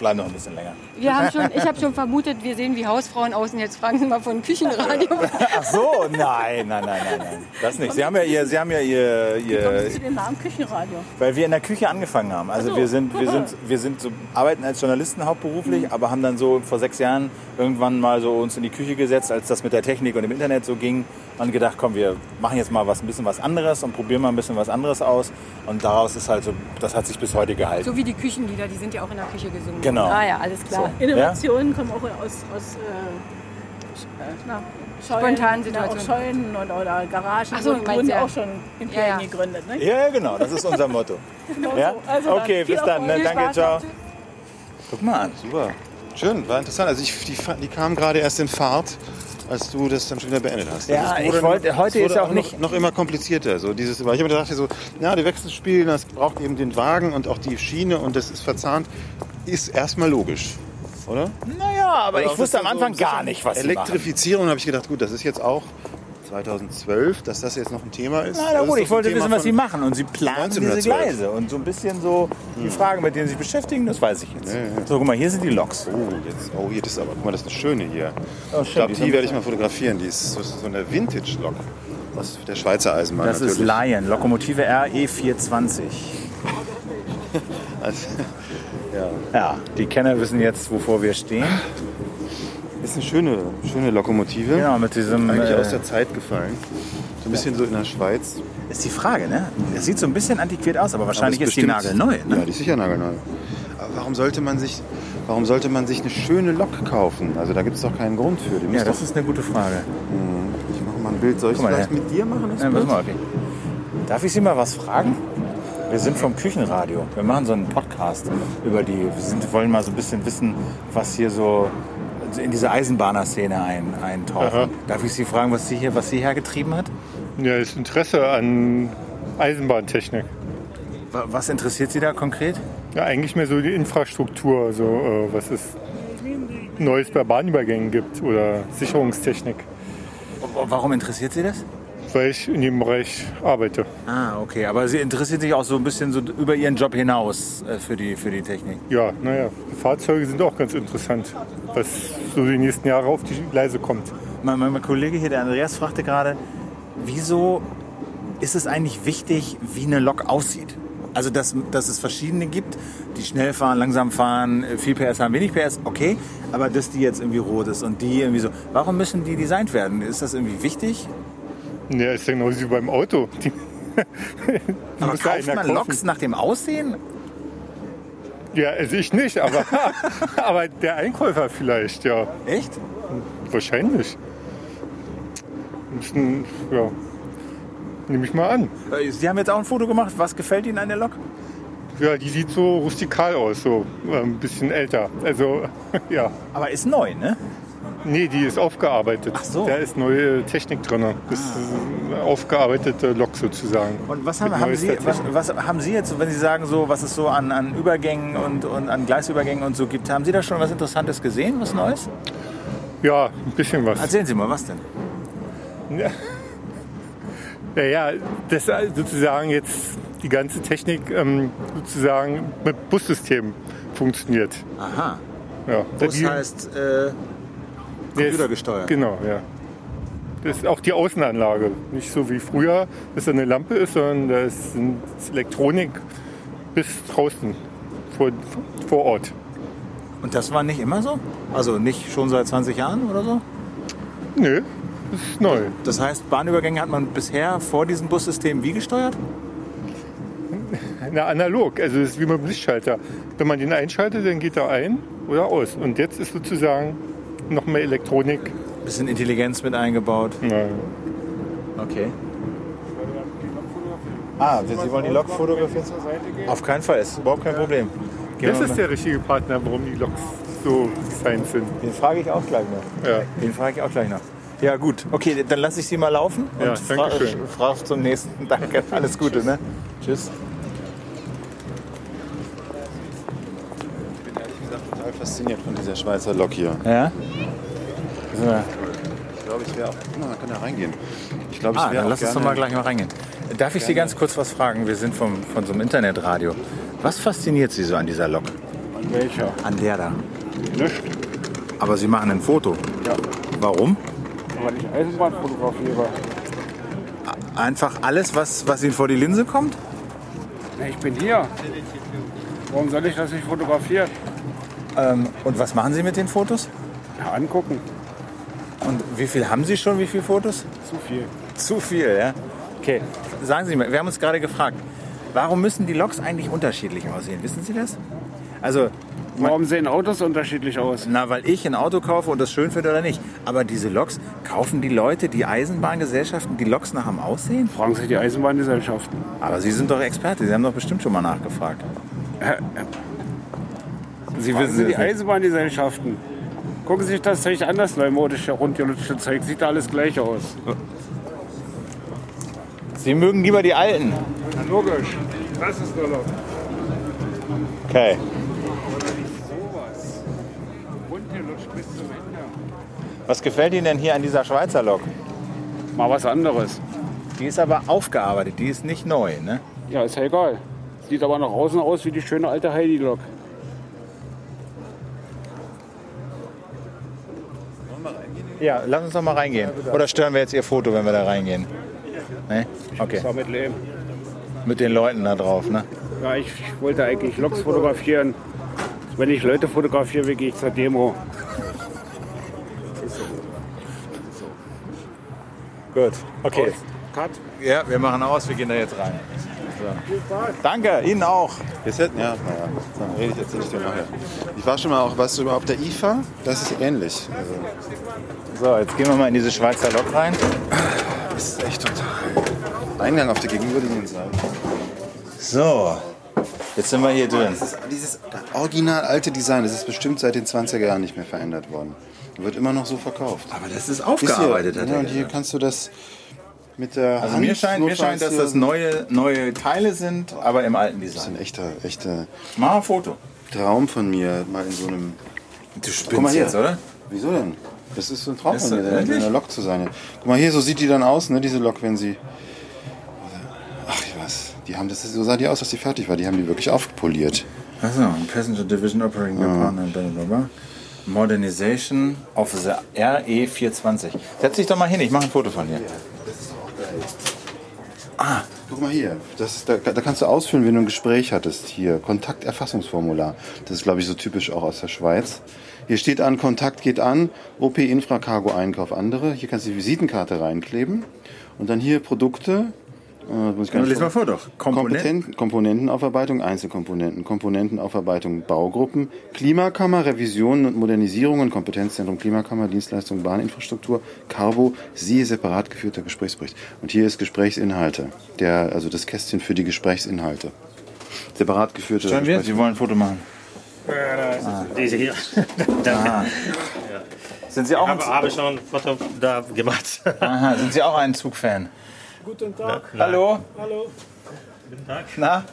bleiben noch ein bisschen länger. Wir haben schon, ich habe schon vermutet, wir sehen wie Hausfrauen außen. Jetzt fragen Sie mal von Küchenradio. Ach so, nein, nein, nein, nein, nein. Das nicht. Sie haben ja ihr, Sie haben ja ihr, Wie kommen Sie ihr zu dem Namen Küchenradio? Weil wir in der Küche angefangen haben. Also so. wir sind, wir sind, wir sind so, arbeiten als Journalisten hauptberuflich, aber haben dann so vor sechs Jahren irgendwann mal so uns in die Küche gesetzt, als das mit der Technik und dem Internet so ging und gedacht, komm, wir machen jetzt mal was, ein bisschen was anderes und probieren mal ein bisschen was anderes aus. Und daraus ist halt so, das hat sich bis heute gehalten. So wie die Küchenlieder, die sind ja auch in der Küche gesungen. Genau. Ah ja, alles klar. So. Innovationen kommen auch aus, aus äh, na, Spontanen na, auch Situationen. Scheunen oder, oder Garagen Ach so, wurden, ja. auch schon in Ja, Ferien ja. gegründet. Ne? Ja, genau, das ist unser Motto. *laughs* Genau Ja? so. Also dann Okay, bis dann. Ne? Danke, Spaß. ciao. Guck mal an. Super. Schön, war interessant. Also ich, die, die kamen gerade erst in Fahrt, als du das dann schon wieder beendet hast. Ja, Das ich wurde- wollte- heute ist ja auch noch, nicht- noch immer komplizierter. So dieses, weil ich habe mir gedacht, so, ja, die Wechselspiele, das braucht eben den Wagen und auch die Schiene und das ist verzahnt, ist erstmal logisch, oder? Naja, aber Oder ich auch wusste am dann Anfang so- gar nicht, was. Elektrifizierung habe ich gedacht, gut, das ist jetzt auch 2012, dass das jetzt noch ein Thema ist. Na, na gut, ist ich wollte Thema wissen, was sie machen. Und sie planen diese 1912. Gleise. Und so ein bisschen so die Fragen, mit denen sie sich beschäftigen, das weiß ich jetzt. So, guck mal, hier sind die Loks. Oh, jetzt, oh, hier, das ist aber, guck mal, das ist eine schöne hier. Oh, ich glaube, die die, werde ich mal fotografieren. Die ist so, so eine Vintage-Lok aus der Schweizer Eisenbahn Das ist natürlich. Lion, Lokomotive RE420. *laughs* Also, Ja, die Kenner wissen jetzt, wovor wir stehen. Ist eine schöne, schöne Lokomotive. Genau, mit diesem. Eigentlich äh, aus der Zeit gefallen. So ein bisschen so in der Schweiz. ist die Frage, ne? Es sieht so ein bisschen antiquiert aus, aber wahrscheinlich Aber ist die bestimmt- nagelneu. Ja, Ne? die ist sicher nagelneu. Aber warum sollte man sich, warum sollte man sich eine schöne Lok kaufen? Also da gibt es doch keinen Grund für. Die Ja, das doch, ist eine gute Frage. ich mache mal ein Bild. Soll ich mal, vielleicht ja. mit dir machen? Das Ja, Bild? mal, okay. Darf ich Sie mal was fragen? Wir sind vom Küchenradio. Wir machen so einen Podcast über die. Wir sind, wollen mal so ein bisschen wissen, was hier so in diese Eisenbahner-Szene ein, eintauchen. Darf ich Sie fragen, was Sie hier, was Sie hergetrieben hat? Ja, das Interesse an Eisenbahntechnik. Wa- Was interessiert Sie da konkret? Ja, eigentlich mehr so die Infrastruktur, also äh, was es Neues bei Bahnübergängen gibt oder Sicherungstechnik, Warum interessiert Sie das? Weil ich in dem Bereich arbeite. Ah, okay. Aber Sie interessiert sich auch so ein bisschen so über Ihren Job hinaus äh, für, die, für die Technik. Ja, naja, Fahrzeuge sind auch ganz interessant, was so die nächsten Jahre auf die Gleise kommt. Mein, mein, mein Kollege hier, der Andreas, fragte gerade, wieso ist es eigentlich wichtig, wie eine Lok aussieht? Also, dass, dass es verschiedene gibt, die schnell fahren, langsam fahren, äh, viel PS haben, wenig PS, okay. Aber dass die jetzt irgendwie rot ist und die irgendwie so. Warum müssen die designt werden? Ist das irgendwie wichtig? Ja, ist ja genauso wie beim Auto. Die Aber kauft man kaufen. Loks nach dem Aussehen? Ja, also ich nicht, aber, *laughs* aber der Einkäufer vielleicht, ja. Echt? Wahrscheinlich. Müssen, ja, nehme ich mal an. Äh, Sie haben jetzt auch ein Foto gemacht. Was gefällt Ihnen an der Lok? Ja, die sieht so rustikal aus, so äh, ein bisschen älter. Also, *laughs* ja. Aber ist neu, ne? Nee, die ist aufgearbeitet. Ach so. Ah. Da ist neue Technik drin. Das ist eine aufgearbeitete Lok sozusagen. Und was haben, haben, Sie, was, was haben Sie jetzt, wenn Sie sagen, so, was es so an, an Übergängen und, und an Gleisübergängen und so gibt, haben Sie da schon was Interessantes gesehen, was Neues? Ja, ein bisschen was. Erzählen Sie mal, was denn? *laughs* Ja, ja, das sozusagen jetzt die ganze Technik ähm, sozusagen mit Bussystem funktioniert. Aha. Ja, Bus heißt äh, computergesteuert. Genau, ja. Das ist auch die Außenanlage. Nicht so wie früher, dass da eine Lampe ist, sondern da ist Elektronik bis draußen vor, vor Ort. Und das war nicht immer so? Also nicht schon seit 20 Jahren oder so? Nö, das ist neu. Das heißt, Bahnübergänge hat man bisher vor diesem Bussystem wie gesteuert? Na, analog. Also das ist wie mit dem Lichtschalter. Wenn man den einschaltet, dann geht er ein oder aus. Und jetzt ist sozusagen noch mehr Elektronik. Bisschen Intelligenz mit eingebaut. Nein. Okay. Ah, Sie wollen die Lok fotografieren? Auf keinen Fall, ist überhaupt kein Problem. Gehen Das ist der richtige Partner, warum die Loks so designt sind. Den frage ich auch gleich noch. Ja. Den frage ich auch gleich noch. Ja gut, okay, dann lasse ich Sie mal laufen Ja, und fra danke schön. frage zum nächsten. *laughs* Danke, alles Gute, ne? Tschüss. Ich bin ehrlich gesagt total fasziniert von dieser Schweizer Lok hier. Ja? So. Ich glaube, ich wäre auch. Na, man kann da reingehen. Ich glaube, ich Ah, wäre lass uns gerne, doch mal gleich mal reingehen. Darf ich Sie ganz kurz was fragen? Wir sind vom, von so einem Internetradio. Was fasziniert Sie so an dieser Lok? An welcher? An der da? Nicht. Aber Sie machen ein Foto. Ja. Warum? Weil ich Eisenbahn fotografiere. Einfach alles, was, was Ihnen vor die Linse kommt? Na, Ich bin hier. Warum soll ich das nicht fotografieren? Ähm, und was machen Sie mit den Fotos? Ja, angucken. Und wie viel haben Sie schon? Wie viele Fotos? Zu viel. Zu viel, ja? Okay, sagen Sie mal, wir haben uns gerade gefragt, warum müssen die Loks eigentlich unterschiedlich aussehen? Wissen Sie das? Also, Warum sehen Autos unterschiedlich aus? na, weil ich ein Auto kaufe und das schön finde oder nicht. Aber diese Loks, kaufen die Leute, die Eisenbahngesellschaften, die Loks nach dem Aussehen? Fragen Sie die Eisenbahngesellschaften. Aber Sie sind doch Experte, Sie haben doch bestimmt schon mal nachgefragt. Sie Fragen wissen Sie die nicht. Eisenbahngesellschaften. Gucken Sie sich das Zeug an, das neumodische, rundgelutschte Zeug. Sieht da alles gleich aus. Sie mögen lieber die alten. Na, logisch. Das ist der Lok. Okay. Was gefällt Ihnen denn hier an dieser Schweizer Lok? Mal was anderes. Die ist aber aufgearbeitet, die ist nicht neu, ne? Ja, ist ja egal. Sieht aber nach außen aus wie die schöne alte Heidi-Lok. Ja, lass uns doch mal reingehen. Oder stören wir jetzt Ihr Foto, wenn wir da reingehen? Ne? Okay. Mit Leben. Mit den Leuten da drauf, ne? Ja, ich wollte eigentlich Loks fotografieren. Wenn ich Leute fotografiere, wie gehe ich zur Demo. Gut. Okay. Cut. Ja, wir machen aus, wir gehen da jetzt rein. So. Danke, Ihnen auch. Jetzt hätten, ja, naja, dann rede ich jetzt nicht nachher. Ich war schon mal auch, weißt du, auf der IFA, das ist ähnlich. Also, So, jetzt gehen wir mal in diese Schweizer Lok rein. das ist echt total. Eingang auf der gegenüberliegenden Seite. So, jetzt sind wir hier drin. Das ist dieses original alte Design, das ist bestimmt seit den 20er Jahren nicht mehr verändert worden. Wird immer noch so verkauft. Aber das ist Ist aufgearbeitet, hier, hat ja, er und hier kannst du das mit der Also Hand mir scheint, mir scheint, dass das neue, neue Teile sind, aber im alten Das ist Design. ein echter, echter Mach ein Foto. Traum von mir, mal in so einem. Du Guck mal hier. jetzt, oder? Wieso denn? Das ist so ein Traum Ist von mir, in einer Lok zu sein. Guck mal hier, so sieht die dann aus, ne, diese Lok, wenn sie. Ach, ich weiß. Die haben das, so sah die aus, als die fertig war. Die haben die wirklich aufpoliert. Achso, Passenger Division Operating Partner, bla bla bla. Modernization of the RE420. Setz dich doch mal hin, ich mache ein Foto von dir. Ah, guck mal hier. Das ist, da, da kannst du ausfüllen, wenn du ein Gespräch hattest. Hier, Kontakterfassungsformular. Das ist, glaube ich, so typisch auch aus der Schweiz. Hier steht an, Kontakt geht an, OP Infra Cargo Einkauf andere. Hier kannst du die Visitenkarte reinkleben. Und dann hier Produkte. Äh, muss ich gar lies mal vor doch. Komponenten. Komponenten, Komponentenaufarbeitung, Einzelkomponenten, Komponentenaufarbeitung, Baugruppen, Klimakammer, Revisionen und Modernisierungen, Kompetenzzentrum Klimakammer, Dienstleistung, Bahninfrastruktur, Carbo, siehe separat geführter Gesprächsbericht. Und hier ist Gesprächsinhalte, der, also das Kästchen für die Gesprächsinhalte. Separat geführte Schauen wir, Sie wollen ein Foto machen. Diese hier. *laughs* Aha. Sind Sie auch ein habe, habe ich noch ein Foto da gemacht. Aha, sind Sie auch ein Zugfan? Guten Tag. Hallo? Hallo. Guten Tag. Na?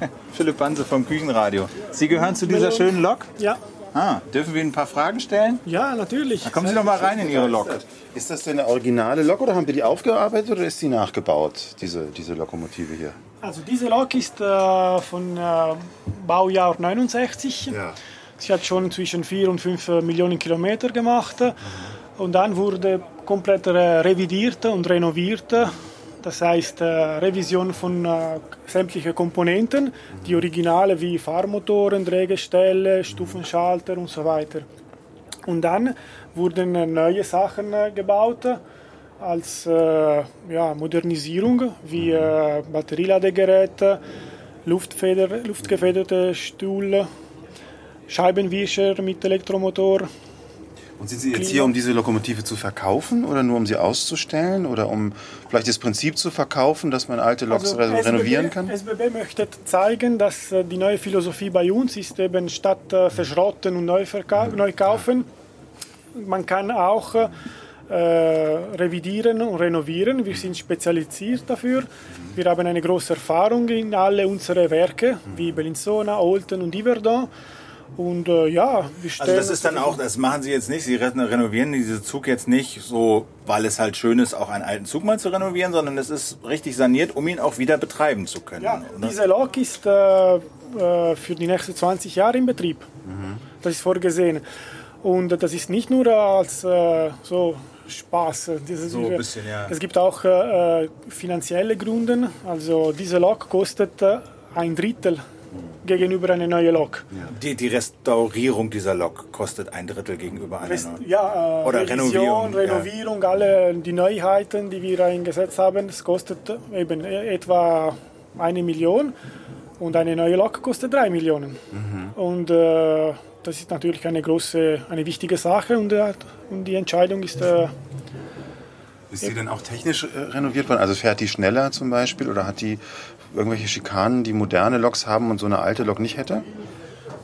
*laughs* Philipp Banse vom Küchenradio. Sie gehören zu dieser schönen Lok? Ja. Ah, dürfen wir Ihnen ein paar Fragen stellen? Ja, natürlich. Da kommen Sie doch mal rein in Ihre Lok. Ist das denn eine originale Lok oder haben wir die aufgearbeitet oder ist die nachgebaut, diese, diese Lokomotive hier? Also diese Lok ist äh, von äh, Baujahr 69. Sie hat schon zwischen 4 und 5 Millionen Kilometer gemacht. Und dann wurde komplett äh, revidiert und renoviert. Das heißt, äh, Revision von äh, sämtlichen Komponenten, die Originale wie Fahrmotoren, Drehgestelle, Stufenschalter und so weiter. Und dann wurden äh, neue Sachen äh, gebaut als äh, ja, Modernisierung wie äh, Batterieladegeräte, luftgefederte Stuhl, Scheibenwischer mit Elektromotor. Und sind Sie jetzt hier, um diese Lokomotive zu verkaufen oder nur um sie auszustellen oder um vielleicht das Prinzip zu verkaufen, dass man alte Loks re renovieren kann? SBB möchte zeigen, dass äh, die neue Philosophie bei uns ist eben statt äh, verschrotten und neu, verkau- neu kaufen, man kann auch äh, revidieren und renovieren. Wir sind spezialisiert dafür. Wir haben eine große Erfahrung in alle unsere Werke, wie Bellinzona, Olten und Yverdon. Und äh, ja, wir stellen Also das ist dann auch, das machen Sie jetzt nicht, Sie re- renovieren diesen Zug jetzt nicht so, weil es halt schön ist, auch einen alten Zug mal zu renovieren, sondern es ist richtig saniert, um ihn auch wieder betreiben zu können. Ja, oder? diese Lok ist äh, äh, für die nächsten 20 Jahre in Betrieb. Das ist vorgesehen. Und das ist nicht nur als äh, so Spaß. Ist, So ein bisschen, ja. Es gibt auch äh, finanzielle Gründe. Also diese Lok kostet äh, ein Drittel gegenüber einer neuen Lok. Die, die Restaurierung dieser Lok kostet ein Drittel gegenüber einer Rest, neuen. ja, äh, Oder Revision, Renovierung, ja. Renovierung, alle die Neuheiten, die wir eingesetzt haben, das kostet eben e- etwa eine Million und eine neue Lok kostet drei Millionen. Und äh, das ist natürlich eine große, eine wichtige Sache und, äh, und die Entscheidung ist äh, Ist die denn auch technisch äh, renoviert worden? Also fährt die schneller zum Beispiel oder hat die irgendwelche Schikanen, die moderne Loks haben und so eine alte Lok nicht hätte?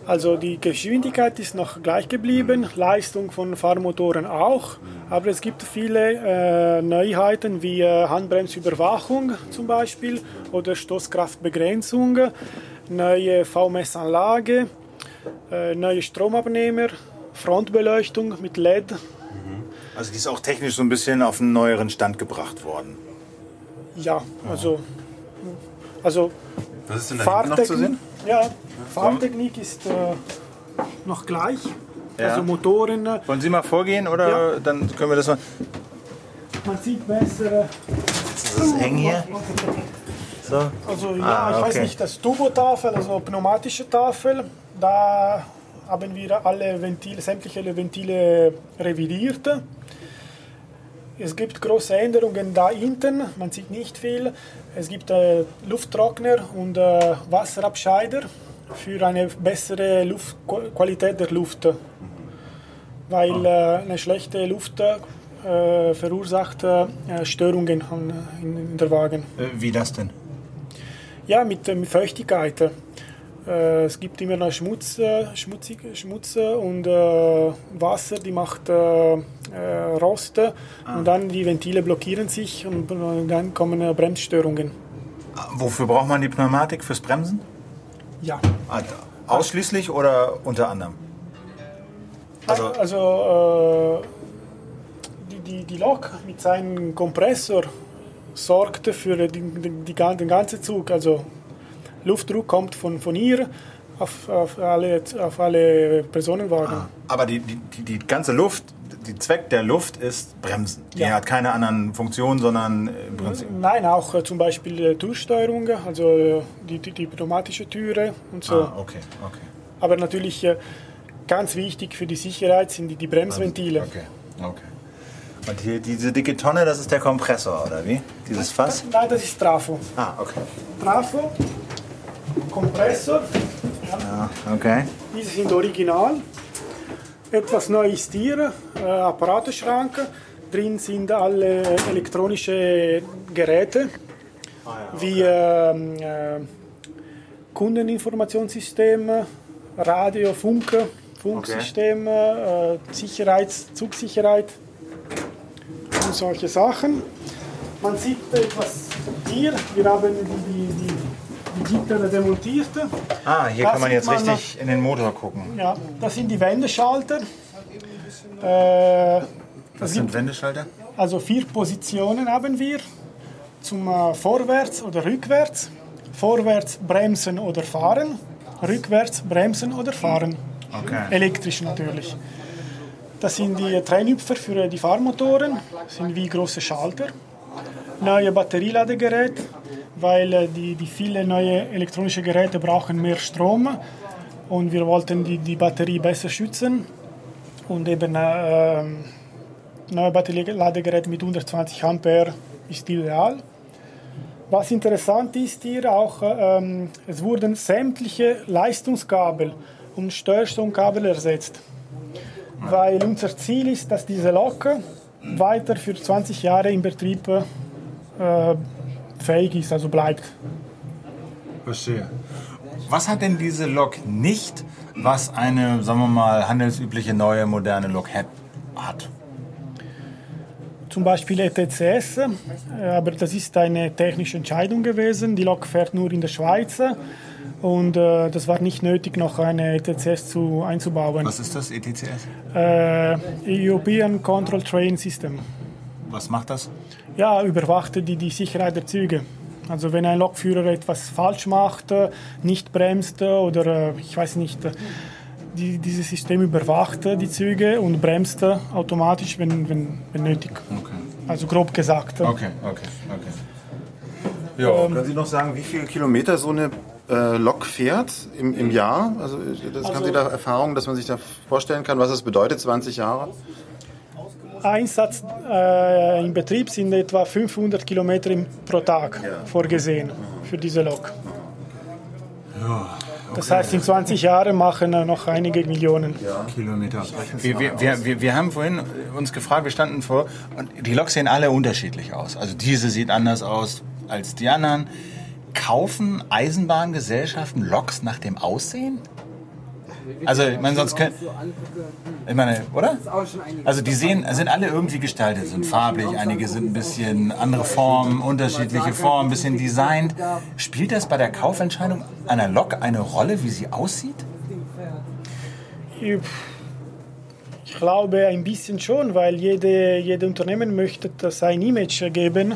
Also die Geschwindigkeit ist noch gleich geblieben, Leistung von Fahrmotoren auch, aber es gibt viele äh, Neuheiten wie äh, Handbremsüberwachung zum Beispiel oder Stoßkraftbegrenzung, neue VMS-Anlage, äh, neue Stromabnehmer, Frontbeleuchtung mit LED. Also die ist auch technisch so ein bisschen auf einen neueren Stand gebracht worden. Ja, also, also Was ist denn da hinten noch zu sehen? Ja, Fahrtechnik ist äh, noch gleich. Ja. Also Motoren, äh, Wollen Sie mal vorgehen oder dann können wir das mal. man sieht besser. Ist das eng hier? So. Also ja, Ah, ich weiß okay. nicht, das Turbotafel, also pneumatische Tafel, da haben wir alle Ventile, sämtliche Ventile revidiert. Es gibt große Änderungen da hinten, man sieht nicht viel. Es gibt äh, Lufttrockner und äh, Wasserabscheider für eine bessere Luftqualität der Luft. Weil äh, eine schlechte Luft äh, verursacht äh, Störungen an, in, in der Wagen. Äh, Wie das denn? Ja, mit, mit Feuchtigkeit. Äh, es gibt immer noch Schmutz, schmutzig, Schmutz und äh, Wasser, die macht äh, äh, Rost und dann die Ventile blockieren sich und, dann kommen äh, Bremsstörungen. Wofür braucht man die Pneumatik? Fürs Bremsen? Ja. Ah, Ausschließlich oder unter anderem? Also, also äh, die, die, die Lok mit seinem Kompressor sorgt für die, gan- den ganzen Zug. Also Luftdruck kommt von, von hier auf, auf, alle, auf alle Personenwagen. Aber die, die, die, die ganze Luft, die Zweck der Luft ist Bremsen. Die Ja. hat keine anderen Funktionen, sondern im Prinzip. Nein, auch äh, zum Beispiel äh, Türsteuerung, also äh, die, die, die pneumatische Türe und so. Ah, okay, okay. Aber natürlich äh, ganz wichtig für die Sicherheit sind die, die Bremsventile. Okay, okay. Und hier, diese dicke Tonne, das ist der Kompressor, oder wie? Dieses Fass? Nein, das ist Trafo. Ah, okay. Trafo, Kompressor, Ja, okay. diese sind original. Etwas neu ist hier, äh, Apparateschrank. Drin sind alle elektronische Geräte, wie ähm, äh, Kundeninformationssystem, Radio, Funk, Funksystem, äh, Sicherheits, Zugsicherheit und solche Sachen. Man sieht etwas hier, wir haben die, die, die, die Gitter demontiert. Ah, hier Da kann man jetzt man richtig in den Motor gucken. Ja, das sind die Wendeschalter. Äh, Das sind Wendeschalter? also vier Positionen haben wir. Zum äh, Vorwärts oder Rückwärts. Vorwärts bremsen oder fahren. Rückwärts bremsen oder fahren. Okay. Elektrisch natürlich. Das sind die Trennhüpfer für die Fahrmotoren, das sind wie große Schalter. Neue Batterieladegerät, weil äh, die, die viele neue elektronische Geräte brauchen mehr Strom und wir wollten die, die Batterie besser schützen und eben äh, neue Batterieladegerät mit 120 Ampere ist ideal. Was interessant ist hier auch, ähm, es wurden sämtliche Leistungskabel und Steuerstromkabel ersetzt, weil unser Ziel ist, dass diese Lok weiter für 20 Jahre im Betrieb äh, fähig ist, also bleibt. Verstehe. Was hat denn diese Lok nicht, was eine, sagen wir mal, handelsübliche neue moderne Lok hat? Zum Beispiel ETCS, äh, aber das ist eine technische Entscheidung gewesen. Die Lok fährt nur in der Schweiz und äh, das war nicht nötig, noch eine ETCS zu, einzubauen. Was ist das, ETCS? Äh, European Control Train System. Was macht das? Ja, überwacht die, die Sicherheit der Züge. Also wenn ein Lokführer etwas falsch macht, nicht bremst oder äh, ich weiß nicht, äh, die, dieses System überwacht die Züge und bremst automatisch, wenn, wenn, wenn nötig. Also grob gesagt. Okay, okay, okay. Ja. Können Sie noch sagen, wie viele Kilometer so eine äh, Lok fährt im, im Jahr? Also, das, haben Sie da Erfahrung, dass man sich da vorstellen kann, was das bedeutet, 20 Jahre? Einsatz äh, im Betrieb sind etwa 500 Kilometer pro Tag vorgesehen für diese Lok. Das heißt, in 20 Jahren machen äh, noch einige Millionen. Kilometer. Wir, wir, wir, wir, wir haben vorhin uns gefragt, wir standen vor, und die Loks sehen alle unterschiedlich aus. Also diese sieht anders aus als die anderen. Kaufen Eisenbahngesellschaften Loks nach dem Aussehen? Also, ich meine, sonst können. Ich meine, oder? Also, die sehen, sind alle irgendwie gestaltet, sind farblich, einige sind ein bisschen andere Formen, unterschiedliche Formen, ein bisschen designt. Spielt das bei der Kaufentscheidung einer Lok eine Rolle, wie sie aussieht? Ich glaube ein bisschen schon, weil jede, jede Unternehmen möchte sein Image geben.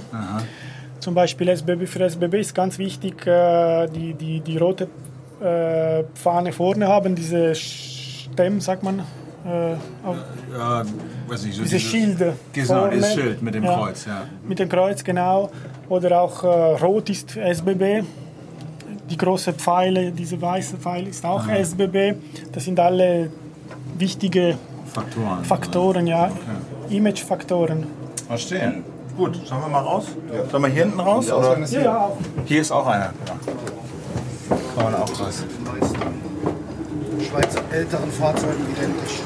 Zum Beispiel SBB für SBB ist ganz wichtig, äh, die, die, die rote äh, Fahne vorne haben, diese Stemm, sagt man. Äh, Ja, weiß nicht, so diese dieses- Schilde. Genau, vorne. das Schild mit dem Kreuz, ja. Mit dem Kreuz, genau. Oder auch äh, rot ist SBB. Die große Pfeile, diese weiße Pfeil ist auch SBB. Das sind alle wichtige Faktoren. Faktoren, ja. Imagefaktoren. Verstehe. Gut, schauen wir mal raus. Sollen wir hier hinten raus? Ja, Oder? Ja, ja. Hier ist auch einer. Ja. Kann man auch raus. Schweizer älteren Fahrzeugen identisch.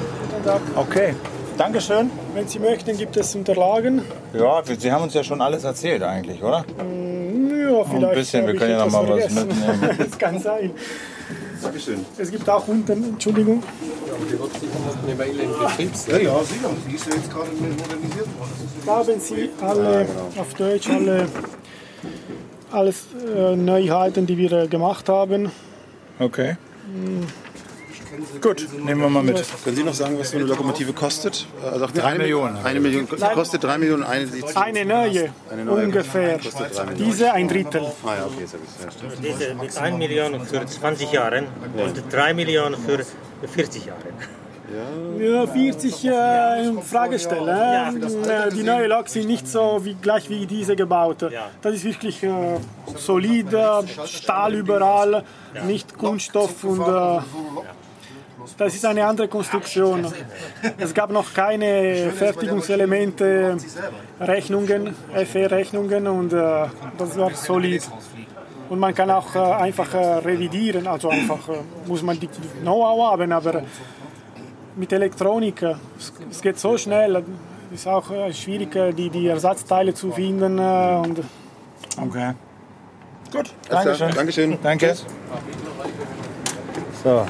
Okay, Dankeschön. Wenn Sie möchten, gibt es Unterlagen. Ja, Sie haben uns ja schon alles erzählt eigentlich, oder? Ja, vielleicht. ein bisschen, wir können ja noch mal was vergessen. mitnehmen. *laughs* das kann sein. Dankeschön. Es gibt auch unten, Entschuldigung. Ja, ja, sicher. Die ist ja jetzt gerade modernisiert worden. Da haben Sie alle auf Deutsch alle alles äh, Neuheiten, die wir äh, gemacht haben. Okay. Gut, nehmen wir mal mit. Können Sie noch sagen, was so eine Lokomotive kostet? Also auch Drei eine Millionen. Eine Million. Kostet drei Millionen. Eine, die Eine neue, Eine neue ungefähr. Diese ein Drittel. Ah ja, okay. Diese mit 1 Million für 20 Jahre und 3 Millionen für 40 Jahre. Ja, 40 äh, in Frage stellen. Äh, die neue Lok sind nicht so wie, gleich wie diese gebaut. Das ist wirklich äh, solid, äh, Stahl überall, nicht Kunststoff und äh, das ist eine andere Konstruktion. Es gab noch keine Fertigungselemente, Rechnungen, FE-Rechnungen und äh, das war solid. Und man kann auch äh, einfach äh, revidieren, also einfach äh, muss man die Know-how haben, aber mit Elektronik, äh, es, es geht so schnell, es ist auch äh, schwierig, äh, die, die Ersatzteile zu finden. äh, Und Okay. Gut, Dankeschön. Dankeschön. Danke. So.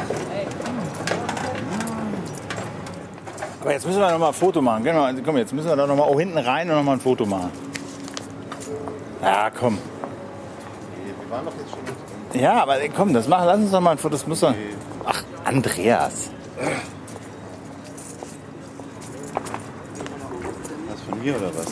Aber jetzt müssen wir noch mal ein Foto machen. Genau, komm, jetzt müssen wir da noch mal auch hinten rein und noch mal ein Foto machen. Ja, komm. Wir waren doch jetzt schon. Ja, aber komm, das machen. Lass uns doch mal ein Foto. Das muss doch. Ach, Andreas. Mir oder was?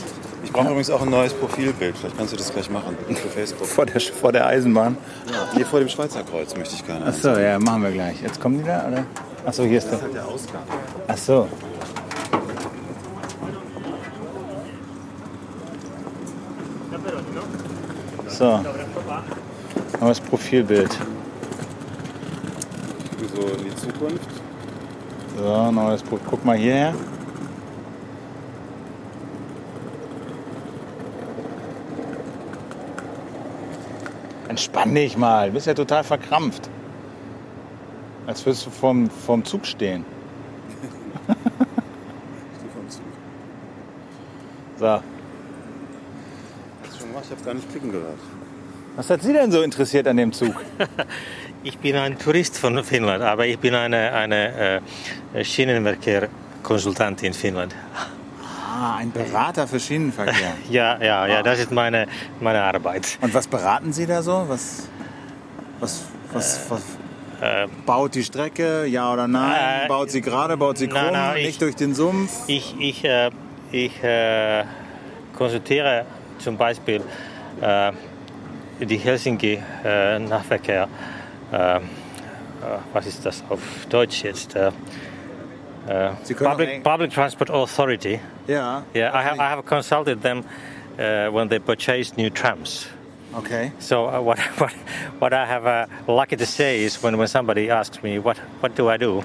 Ich brauche ja. übrigens auch ein neues Profilbild. Vielleicht kannst du das gleich machen *laughs* für Facebook. Vor der, vor der Eisenbahn? Ja, nee, vor dem Schweizer Kreuz möchte ich gerne. Achso, ja, machen wir gleich. Jetzt kommen die da, oder? Achso, hier ist der. Das ist halt der Ausgang. Achso. So. Aber das Profilbild. So in die Zukunft. So, neues Profil. Guck mal hierher. Entspann dich mal. Du bist ja total verkrampft. Als würdest du vorm, vorm Zug stehen. So. Ich habe gar nicht klicken gehört. Was hat Sie denn so interessiert an dem Zug? *laughs* Ich bin ein Tourist von Finnland, aber ich bin eine, eine äh, Schienenverkehr-Konsultant in Finnland. Ah, ein Berater für Schienenverkehr. *laughs* Ja, ja, ja, das ist meine, meine Arbeit. Und was beraten Sie da so? Was, was, was, was baut die Strecke, ja oder nein? Äh, baut sie gerade, baut sie krumm, nein, nein, ich- nicht durch den Sumpf? Ich, ich, äh, ich äh, konsultiere zum Beispiel äh, die Helsinki-Nahverkehr. Äh, äh, was ist das auf Deutsch jetzt? Sie können auch Public, Public Transport Authority. Ja. Yeah, I have, I have consulted them uh, when they purchased new trams. Okay. So uh, *laughs* what, what, what I have uh, lucky to say is when, when somebody asks me what, what do I do,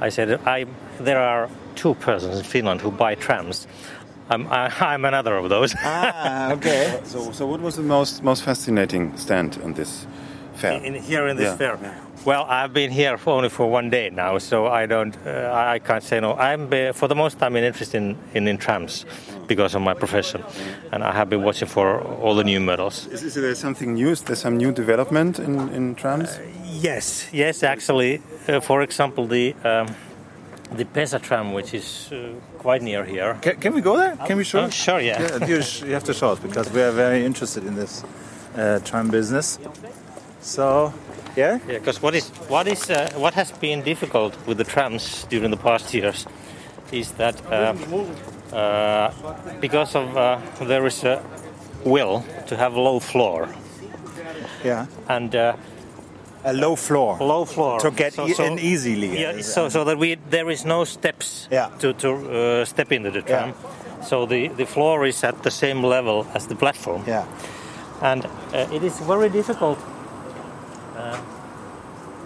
I said I, there are two persons in Finland who buy trams. I'm, I, *laughs* I'm another of those. Ah, okay. *laughs* So, so what was the most most fascinating stand on this fair? in, here in this Yeah. fair. Well, I've been here for only for one day now, so I don't, uh, I I can't say no. I'm uh, for the most time interested in, in, in trams because of my profession, and I have been watching for all the new models. Is, is there something new? Is there some new development in, in trams? Yes, yes, actually. Uh, for example, the um, the Pesa tram, which is uh, quite near here. Can, can we go there? Can we show? Oh, sure, yeah. you, sh- you have to show us because we are very interested in this uh, tram business. So, yeah. Yeah, because what is what is uh, what has been difficult with the trams during the past years is that uh, uh, because of uh, there is a will to have a low floor Yeah. and uh, a low floor low floor to get e- in easily. Yeah, so so that we there is no steps Yeah. to to uh, step into the tram. Yeah. So the the floor is at the same level as the platform. Yeah. And uh, it is very difficult. Uh,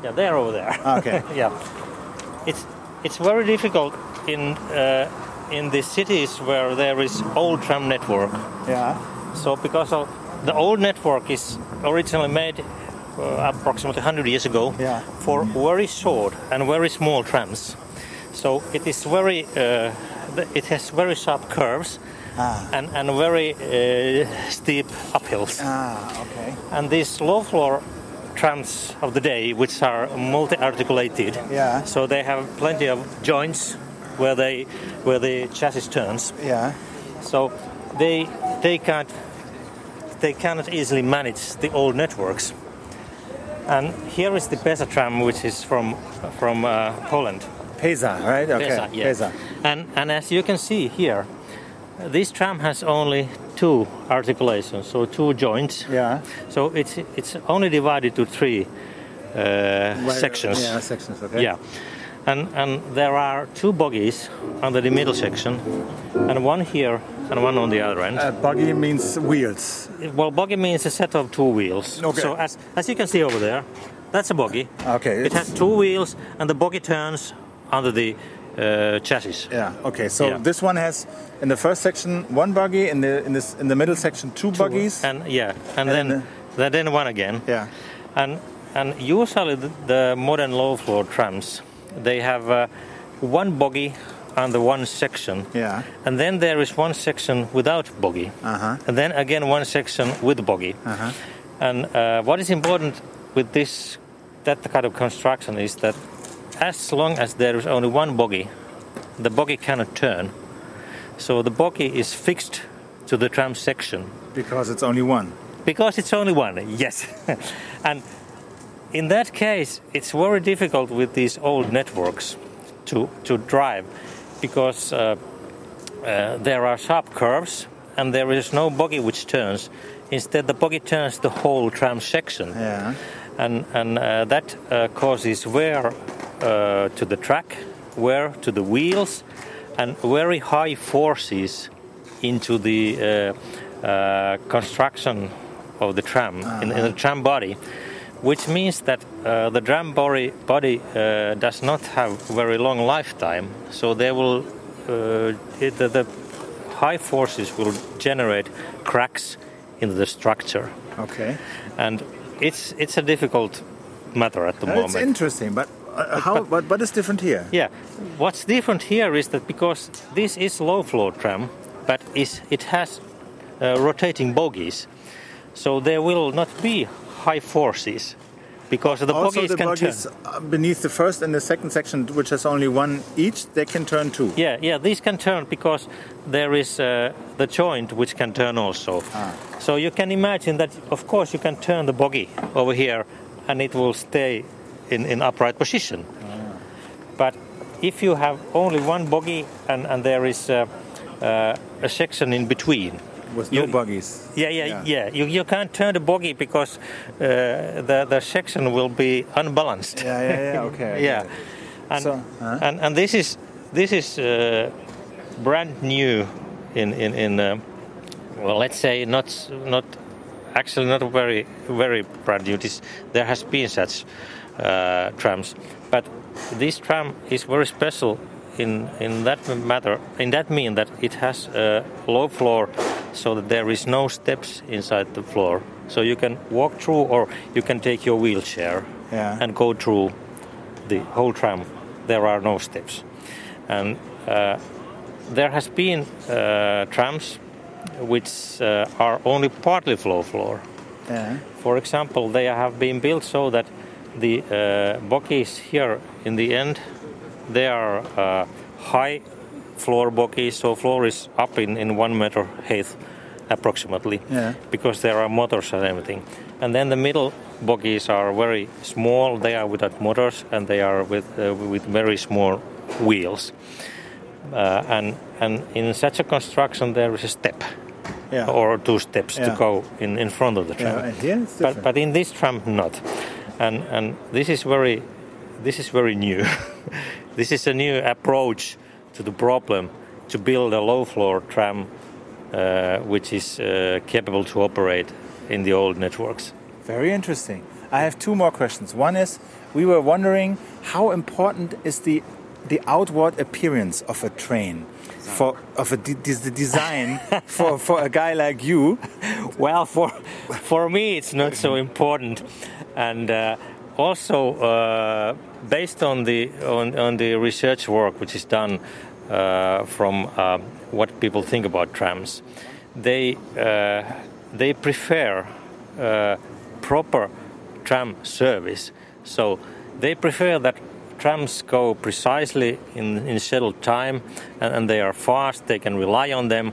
yeah, they're over there. *laughs* Okay. yeah, it's it's very difficult in uh, in the cities where there is old tram network. Yeah. So because of the old network is originally made uh, approximately 100 years ago yeah. for very short and very small trams. So it is very uh, it has very sharp curves and, and very uh, steep uphills. Ah, okay. And these low floor trams of the day, which are multi-articulated, Yeah. so they have plenty of joints where they where the chassis turns. Yeah. So they they can't they cannot easily manage the old networks. And here is the Pesa tram, which is from from uh, Poland. Pesa, right? Okay. Pesa, yeah. Pesa. And and as you can see here, this tram has only two articulations, so two joints. Yeah. So it's it's only divided to three uh, sections. Yeah, sections. Okay. Yeah. And, and there are two bogies under the middle section, and one here and one on the other end. Uh, buggy means wheels. Well, bogey means a set of two wheels. Okay. So as, as you can see over there, that's a bogey. Okay. It has two wheels, and the bogey turns under the uh, chassis. Yeah. Okay. So Yeah. this one has in the first section one buggy, in the in this in the middle section two, buggies. And yeah, and, And then then, then one again. Yeah. And and usually the, the modern low floor trams, they have uh, one bogey the one section. Yeah. And then there is one section without bogey. Uh-huh. And then again one section with bogey. Uh-huh. And uh, what is important with this that kind of construction is that as long as there is only one bogey, the bogey cannot turn. So the bogey is fixed to the tram section. Because it's only one. Because it's only one, yes. *laughs* and in that case, it's very difficult with these old networks to, to drive because uh, uh, there are sharp curves and there is no bogey which turns. Instead, the bogey turns the whole tram section. Yeah. And, and uh, that uh, causes wear uh, to the track, wear to the wheels, and very high forces into the uh, uh, construction of the tram in, in the tram body, which means that uh, the tram body, body uh, does not have very long lifetime. So they will uh, it, the, the high forces will generate cracks in the structure, Okay. and it's it's a difficult matter at the moment. It's interesting, but uh, how? But what is different here? Yeah, what's different here is that because this is low floor tram, but is, it has uh, rotating bogies, so there will not be high forces because the also, bogies the can bogies turn. beneath the first and the second section, which has only one each, they can turn two. Yeah, yeah, these can turn because there is uh, the joint which can turn also. Ah. So you can imagine that, of course, you can turn the bogie over here and it will stay in, in upright position. But if you have only one bogie and, and there is uh, uh, a section in between, With no bogies. yeah, yeah, Yeah. yeah. You, you can't turn the bogie because uh, the the section will be unbalanced. Yeah, yeah, yeah, *laughs* okay, yeah, and, So, huh? and and this is this is uh, brand new in in in uh, well, let's say not not actually not very very brand new. This, there has been such trams, but this tram is very special in in that matter. In that mean that it has a low floor, so that there is no steps inside the floor. So you can walk through, or you can take your wheelchair Yeah. and go through the whole tram. There are no steps, and uh, there has been uh, trams which uh, are only partly flow floor. Yeah. For example, they have been built so that the uh, bogies here in the end they are uh, high floor bogies, so floor is up in, in one meter height approximately Yeah. because there are motors and everything. And then the middle bogies are very small. They are without motors and they are with uh, with very small wheels. Uh, and and in such a construction there is a step Yeah. or two steps Yeah. to go in, in front of the tram. Yeah, and here it's but but in this tram not. And and this is very this is very new. *laughs* this is a new approach to the problem to build a low floor tram uh, which is uh, capable to operate in the old networks. Very interesting. I have two more questions. One is, we were wondering how important is the the outward appearance of a train for of a de- the design for for a guy like you. Well, for for me, it's not so important, and uh, also uh, based on the on, on the research work which is done uh, from uh, what people think about trams, they uh, they prefer uh, proper tram service. So they prefer that trams go precisely in, in scheduled time and, and they are fast, they can rely on them.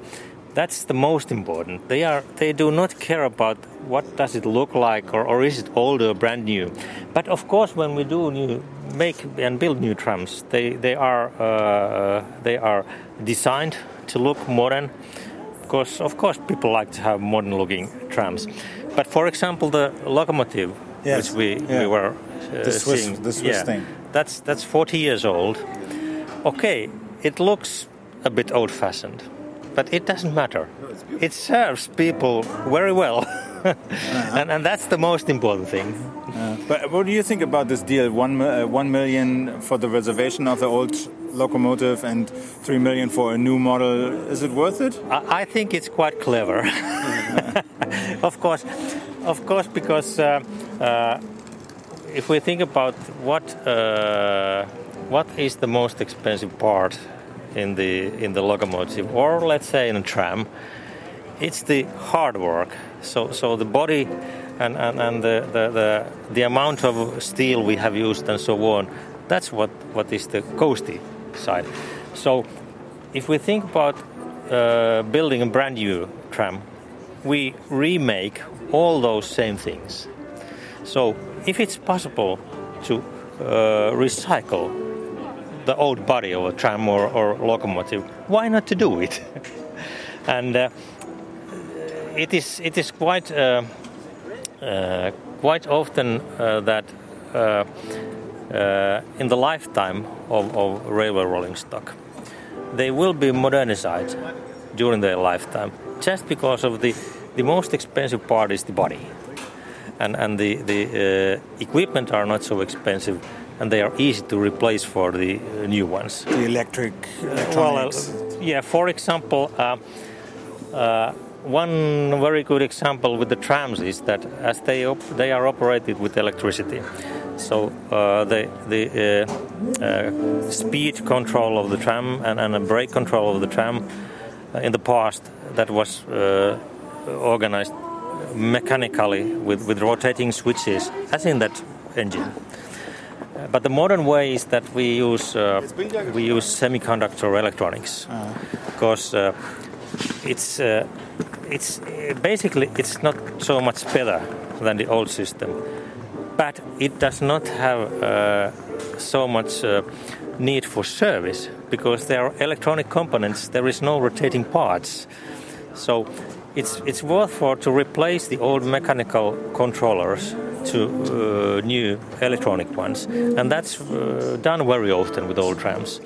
That's the most important. They are they do not care about what does it look like or, or is it old or brand new. But of course when we do new make and build new trams, they, they are uh, they are designed to look modern because of course people like to have modern looking trams. But for example the locomotive Yes, which we, yeah. we were uh, The Swiss- seeing, the Swiss yeah, thing. That's that's 40 years old. Okay, it looks a bit old-fashioned, but it doesn't matter. It serves people very well, *laughs* and, and that's the most important thing. Uh, but what do you think about this deal? One, uh, one million for the reservation of the old locomotive and three million for a new model. Is it worth it? I, I think it's quite clever. *laughs* *laughs* of course, of course, because uh, uh, if we think about what uh, what is the most expensive part in the in the locomotive, or let's say in a tram, it's the hard work. So so the body and, and, and the, the, the, the amount of steel we have used and so on, that's what, what is the costly side. So if we think about uh, building a brand new tram, we remake all those same things. So if it's possible to uh, recycle the old body of a tram or, or locomotive, why not to do it? *laughs* and uh, it is it is quite uh, uh, quite often uh, that uh, in the lifetime of, of railway rolling stock, they will be modernized during their lifetime, just because of the the most expensive part is the body, and and the the uh, equipment are not so expensive, and they are easy to replace for the uh, new ones. The electric Well, electronics. uh, yeah. For example, uh, uh, one very good example with the trams is that as they op- they are operated with electricity, so uh, the the uh, uh, speed control of the tram and, and the brake control of the tram uh, in the past that was uh, organized mechanically with, with rotating switches, as in that engine. But the modern way is that we use uh, we use semiconductor electronics. Because uh, it's uh, it's uh, basically it's not so much better than the old system, but it does not have uh, so much uh, need for service because there are electronic components. There is no rotating parts, so it's it's worth for to replace the old mechanical controllers to uh, new electronic ones, and that's uh, done very often with old trams,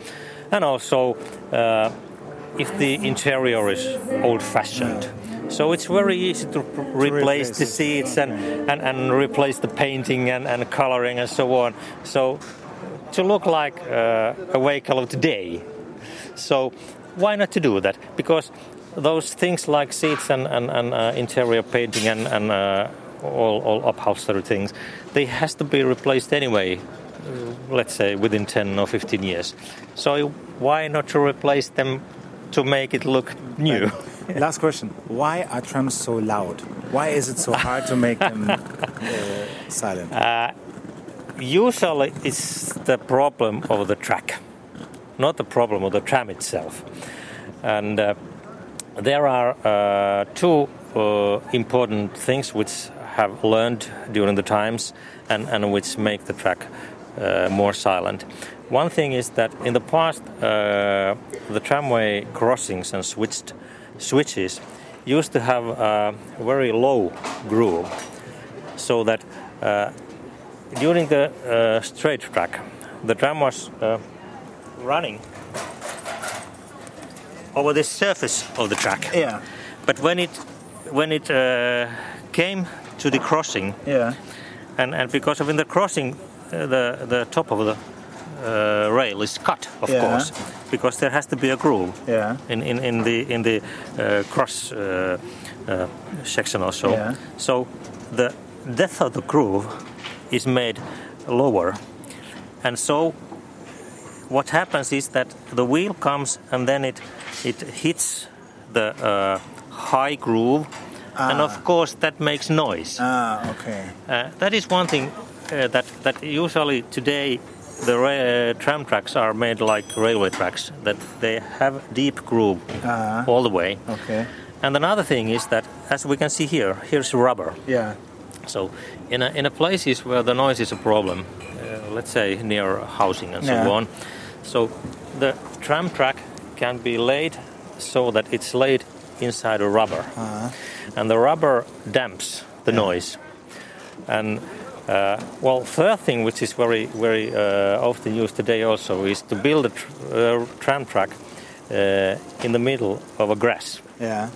and also. Uh, if the interior is old-fashioned. So it's very easy to p- replace the seats and, and, and replace the painting and, and coloring and so on. So to look like uh, a vehicle of today. So why not to do that? Because those things like seats and, and, and uh, interior painting and, and uh, all, all upholstery things, they has to be replaced anyway. uh, Let's say within 10 or 15 years. So why not to replace them to make it look new? *laughs* Last question. Why are trams so loud? Why is it so hard to make them uh, silent? Uh, usually it's the problem of the track, not the problem of the tram itself. And uh, there are uh, two uh, important things which have learned during the times and, and which make the track uh, more silent. One thing is that in the past, the tramway crossings and switched switches used to have a very low groove, so that uh, during the uh, straight track, the tram was uh, running over the surface of the track. Yeah. But when it when it uh, came to the crossing, Yeah. and, and because of in the crossing, uh, the the top of the uh, rail is cut, of Yeah. course, because there has to be a groove Yeah. in, in, in the in the uh, cross uh, uh, section also. Yeah. So the depth of the groove is made lower, and so what happens is that the wheel comes and then it it hits the uh, high groove, and of course that makes noise. Ah, okay. Uh, that is one thing uh, that that usually today the ra- uh, tram tracks are made like railway tracks that they have deep groove Ah. all the way. Okay. And another thing is that as we can see here, here's rubber. Yeah. So in a, in a places where the noise is a problem, uh, let's say near housing and so Yeah. on, so the tram track can be laid so that it's laid inside a rubber, Uh-huh. and the rubber damps the noise. And uh, well, third thing which is very very uh, often used today also is to build a tr- uh, tram track uh, in the middle of a grass Yeah.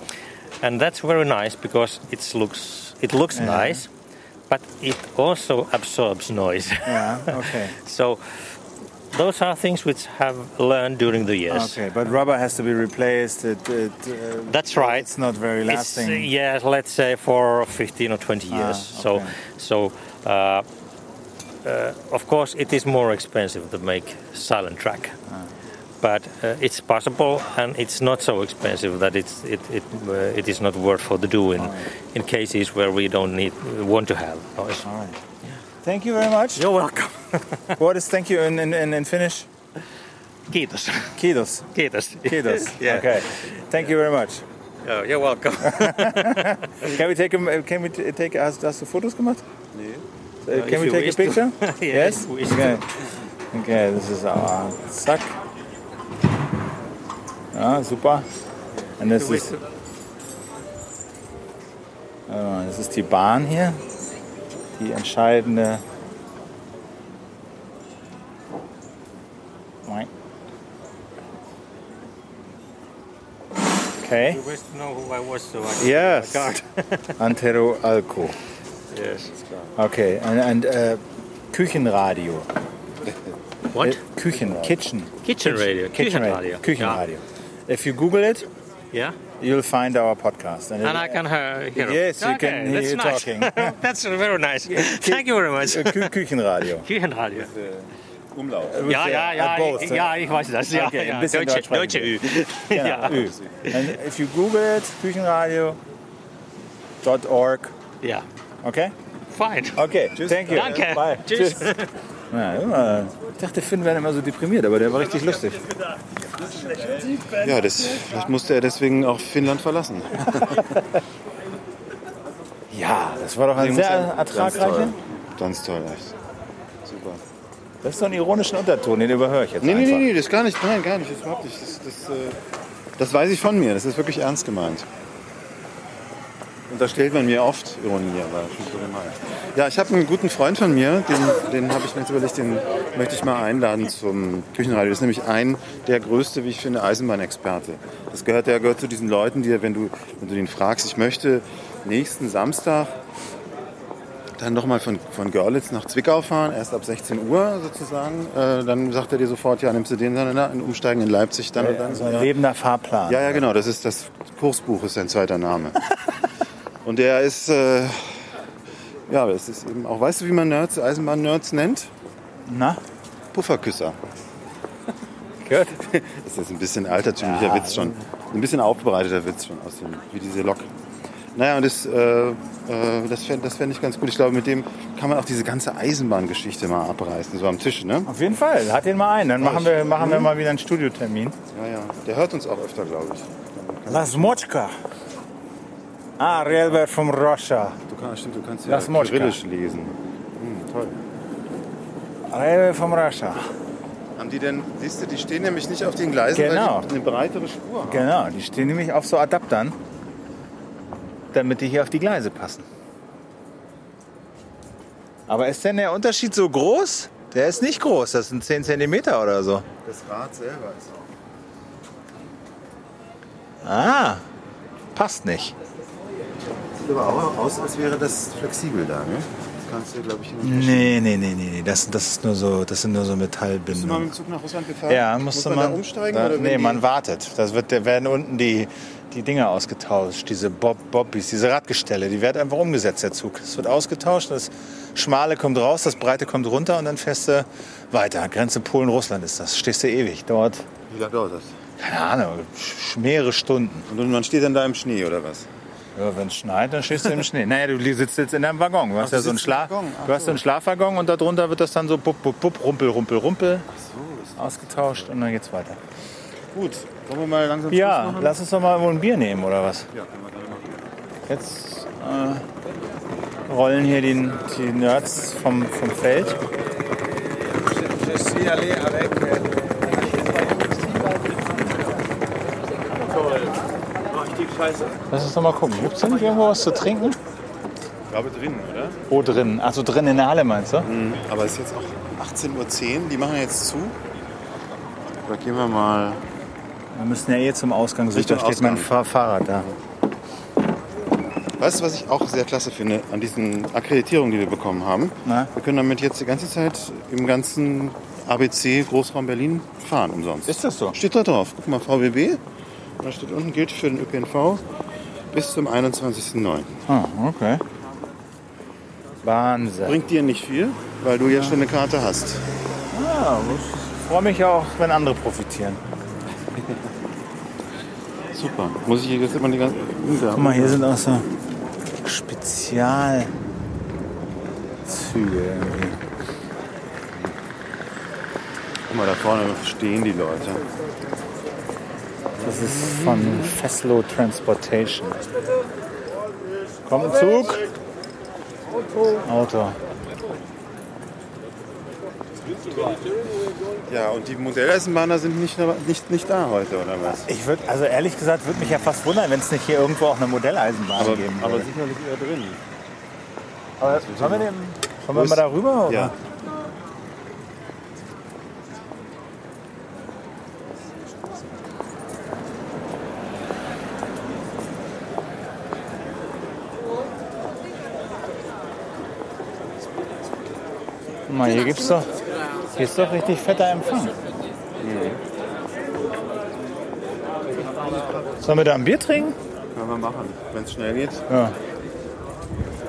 and that's very nice because it looks it looks Yeah. nice, but it also absorbs noise. Yeah. *laughs* Okay. so those are things which have learned during the years. Okay, but rubber has to be replaced. It, it, uh, That's right. It's not very lasting. uh, yeah, let's say for 15 or 20 Ah, years. So, okay. so uh, uh, of course, it is more expensive to make silent track. Ah. But uh, it's possible, and it's not so expensive that it's, it it uh, it is not worth for the do in in cases where we don't need want to have noise. Thank you very much. You're welcome. *laughs* what is thank you in, in, in, in Finnish? Kiitos. Kiitos. Kiitos. Kiitos. *laughs* Yeah. Okay. Thank you very much. Oh, you're welcome. *laughs* Can we take a, can we take hast, hast du Fotos gemacht? Nee. Uh, can we take a picture? Yeah, yes. okay. Okay, this is our Sack. Ah, super. Und das ist, äh, das ist die Bahn hier. Die entscheidende. Okay. You wish to know who I was, so I Yes. card. *laughs* Antero Alco. yes. Okay, and, and uh, Küchenradio. What? Äh, Küchen, Kitchen. Kitchen radio. Kitchen Küchenradio. radio. Küchenradio. If you Google it, Yeah. You'll find our podcast. And I can uh, hear. hear Yes, you can hear that's you nice. talking. *laughs* that's very nice. *laughs* Thank you very much. Küchenradio. *laughs* Küchenradio. Uh, umlaut. Ja, uh, ja, ja, At both, ja, ich weiß das. Ja, Okay, ja. ein bisschen Deutsche, Deutsch Deutsche Ü. Genau, Ja. Ü. And if you Google it, Küchenradio. Dot .org. Ja. Okay? Fine. Okay, thank you. Danke. Bye. Tschüss. Ja, immer, ich dachte, Finn wäre immer so deprimiert, aber der war richtig lustig. Ja, das, vielleicht musste er deswegen auch Finnland verlassen. *laughs* Ja, das war doch ein sehr er- ertragreicher. Ganz toll, echt. Super. Das ist so ein ironischen Unterton, den überhöre ich jetzt Nee, einfach. nee, nee, das gar nicht, nein, gar nicht, das überhaupt nicht. Das, das, äh, das weiß ich von mir, das ist wirklich ernst gemeint. Unterstellt man mir oft Ironie, aber. Ja, ich habe einen guten Freund von mir, den, den habe ich mir jetzt überlegt, den möchte ich mal einladen zum Küchenradio. Das ist nämlich ein der größte, wie ich finde, Eisenbahnexperte. Das gehört, der gehört zu diesen Leuten, die, wenn du, wenn du den fragst, ich möchte nächsten Samstag dann nochmal von, von Görlitz nach Zwickau fahren, erst ab 16 Uhr sozusagen. Äh, dann sagt er dir sofort, ja, nimmst du den dann in Umsteigen in Leipzig dann und dann. So ein ja. lebender Fahrplan. Ja, ja, genau. Das ist das Kursbuch ist sein zweiter Name. *laughs* Und der ist, äh, ja, das ist eben auch, weißt du, wie man Nerds, Eisenbahn-Nerds nennt? Na? Pufferküsser. *laughs* Gut. Das ist ein bisschen altertümlicher Ja. Witz schon. Ein bisschen aufbereiteter Witz schon, aus dem, wie diese Lok. Naja, und das, äh, äh, das fände das fänd ich ganz gut. Ich glaube, mit dem kann man auch diese ganze Eisenbahngeschichte mal abreißen, so am Tisch, ne? Auf jeden Fall, hat den mal ein. Dann machen wir, machen wir Mhm. mal wieder einen Studiotermin. Ja, ja. Der hört uns auch öfter, glaube ich. Lasmochka. Ah, Relbert vom Russia. Du kannst, stimmt, du kannst ja. Kyrillisch lesen. Hm, toll. Relbert vom Russia. Haben die denn, siehst du, die stehen nämlich nicht auf den Gleisen, Genau. weil die eine breitere Spur haben. Genau, die stehen nämlich auf so Adaptern, damit die hier auf die Gleise passen. Aber ist denn der Unterschied so groß? Der ist nicht groß, das sind 10 cm oder so. Das Rad selber ist auch. Ah, passt nicht. Sieht aber auch aus, als wäre das flexibel da, ne? Das kannst du, glaube ich, Nee, nee, nee, nee, nee. Das, das, ist nur so, das sind nur so Bist du mal Metallbindungen. mit dem Zug nach Russland gefahren? Ja, Muss musste man man. da umsteigen? Da, oder nee, man wartet. Das wird, da werden unten die, die Dinger ausgetauscht, diese Bob, Bobbys, diese Radgestelle. Die werden einfach umgesetzt, der Zug. Es wird ausgetauscht, das Schmale kommt raus, das Breite kommt runter und dann fährst du weiter. Grenze Polen-Russland ist das. Stehst du ewig dort. Wie lange dauert das? Keine Ahnung, mehrere Stunden. Und man steht dann da im Schnee, oder was? Ja, wenn es schneit, dann stehst du im Schnee. Naja, du sitzt jetzt in deinem Waggon. Du hast du ja so einen, Waggon. Ach du hast so einen Schlafwaggon und darunter wird das dann so bupp, bupp, bupp, rumpel, rumpel, rumpel ausgetauscht und dann geht's weiter. Gut, wollen wir mal langsam Ja, lass uns doch mal wohl ein Bier nehmen, oder was? Ja, können wir gerne machen. Jetzt äh, rollen hier die, die Nerds vom, vom Feld. Lass uns doch mal gucken. Gibt es nicht irgendwo was zu trinken? Ich glaube drinnen, oder? Wo drin? Also drin in der Halle meinst du? Mhm. Aber es ist jetzt auch 18.10 Uhr, die machen jetzt zu. Da gehen wir mal. Wir müssen ja eh zum Ausgang. Richtung da steht mein. Fahr Fahrrad da. Weißt du, was ich auch sehr klasse finde an diesen Akkreditierungen, die wir bekommen haben? Na? Wir können damit jetzt die ganze Zeit im ganzen ABC Großraum Berlin fahren umsonst. Ist das so? Steht da drauf. Guck mal, VBB. Da steht unten, gilt für den ÖPNV bis zum 21.09. Ah, okay. Wahnsinn. Bringt dir nicht viel, weil du ja schon eine Karte hast. Ja, ich freue mich auch, wenn andere profitieren. *laughs* Super. Muss ich jetzt immer die ganze. Guck mal, hier sind auch so Spezialzüge. irgendwie. Guck mal, da vorne stehen die Leute. Das ist von Feslo Transportation. Kommt ein Zug? Auto. Ja, und die Modelleisenbahner sind nicht, nicht, nicht da heute, oder was? Ich würde, also ehrlich gesagt, würde mich ja fast wundern, wenn es nicht hier irgendwo auch eine Modelleisenbahn Aber, geben aber würde. sicherlich eher drin. Aber sollen wir, dem, sollen wir mal da rüber? Oder? Ja. Mal, hier gibt's doch, hier ist doch richtig fetter Empfang. Sollen wir da ein Bier trinken? Können wir machen, wenn es schnell geht. Ja.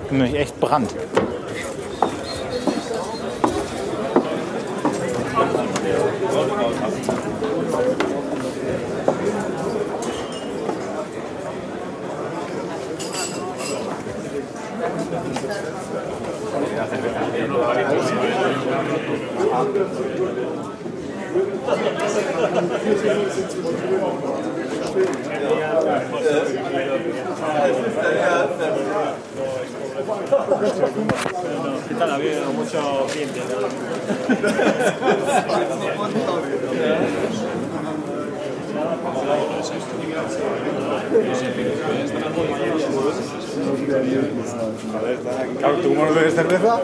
Bin nämlich echt Brand. ¿Qué tal? Ha habido muchos clientes. ¿no? Claro, ¿tú no bebes cerveza?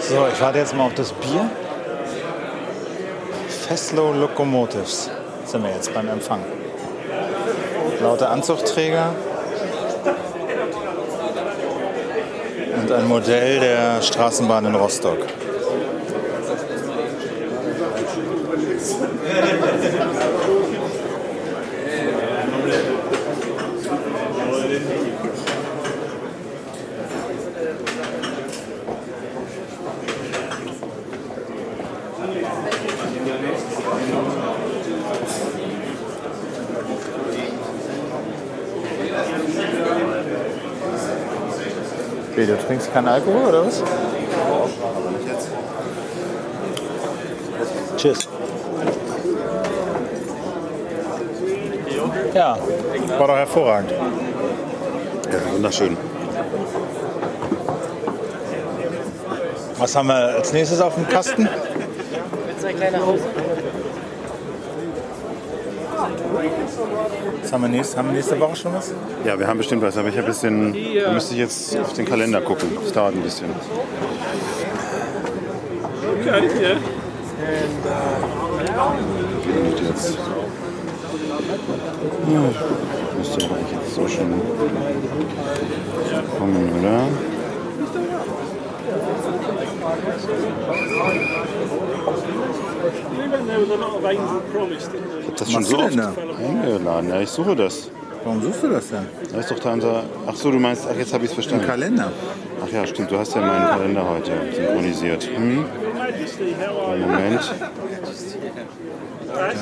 So, ich warte jetzt mal auf das Bier. Feslow Locomotives sind wir jetzt beim Empfang. Lauter Anzugträger ein Modell der Straßenbahn in Rostock. Okay, du trinkst keinen Alkohol oder was? Aber nicht jetzt. Tschüss. Ja, war doch hervorragend. Ja, wunderschön. Was haben wir als nächstes auf dem Kasten? Zwei kleine Hausen. Was haben wir, nächst, haben wir nächste Woche schon was? Ja, wir haben bestimmt was, aber ich habe ein bisschen, da müsste ich jetzt auf den Kalender gucken. Das dauert ein bisschen. Und jetzt. Ja, müsste aber eigentlich jetzt so schon kommen, oder? Ich hab das schon so oft da? eingeladen. Ja, ich suche das. Warum suchst du das denn? Da ist doch da unser. Ach so, du meinst, ach jetzt habe ich es verstanden. Im Kalender. Ach ja, stimmt, du hast ja meinen Kalender heute synchronisiert. Hm? Moment.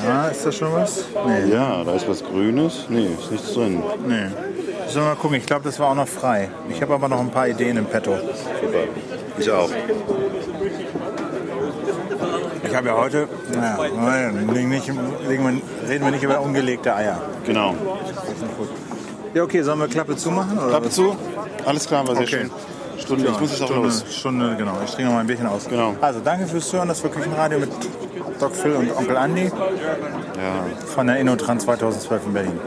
Ja, ist da schon was? Nee. Ja, da ist was Grünes. Nee, ist nichts drin. Nee. Sollen wir mal gucken, ich glaube, das war auch noch frei. Ich habe aber noch ein paar Ideen im Petto. Super. Ich auch. Ich habe ja heute, wir, reden wir nicht über ungelegte Eier. Genau. Ja, okay, sollen wir Klappe zumachen? Oder? Klappe zu? Alles klar, war sehr Okay. schön. Stunde, ich muss jetzt auch Stunde, los. Stunde, genau. Ich trinke noch mal ein Bierchen aus. Genau. Also, danke fürs Hören. Das war Küchenradio mit Doc Phil und Onkel Andi Ja. von der Innotrans 2012 in Berlin.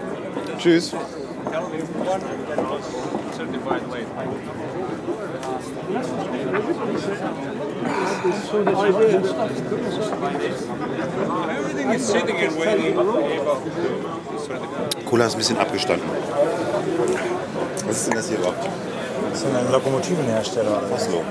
Tschüss. Cola ist ein bisschen abgestanden. Was ist denn das hier überhaupt? Das ist ein Lokomotivenhersteller. Ach so.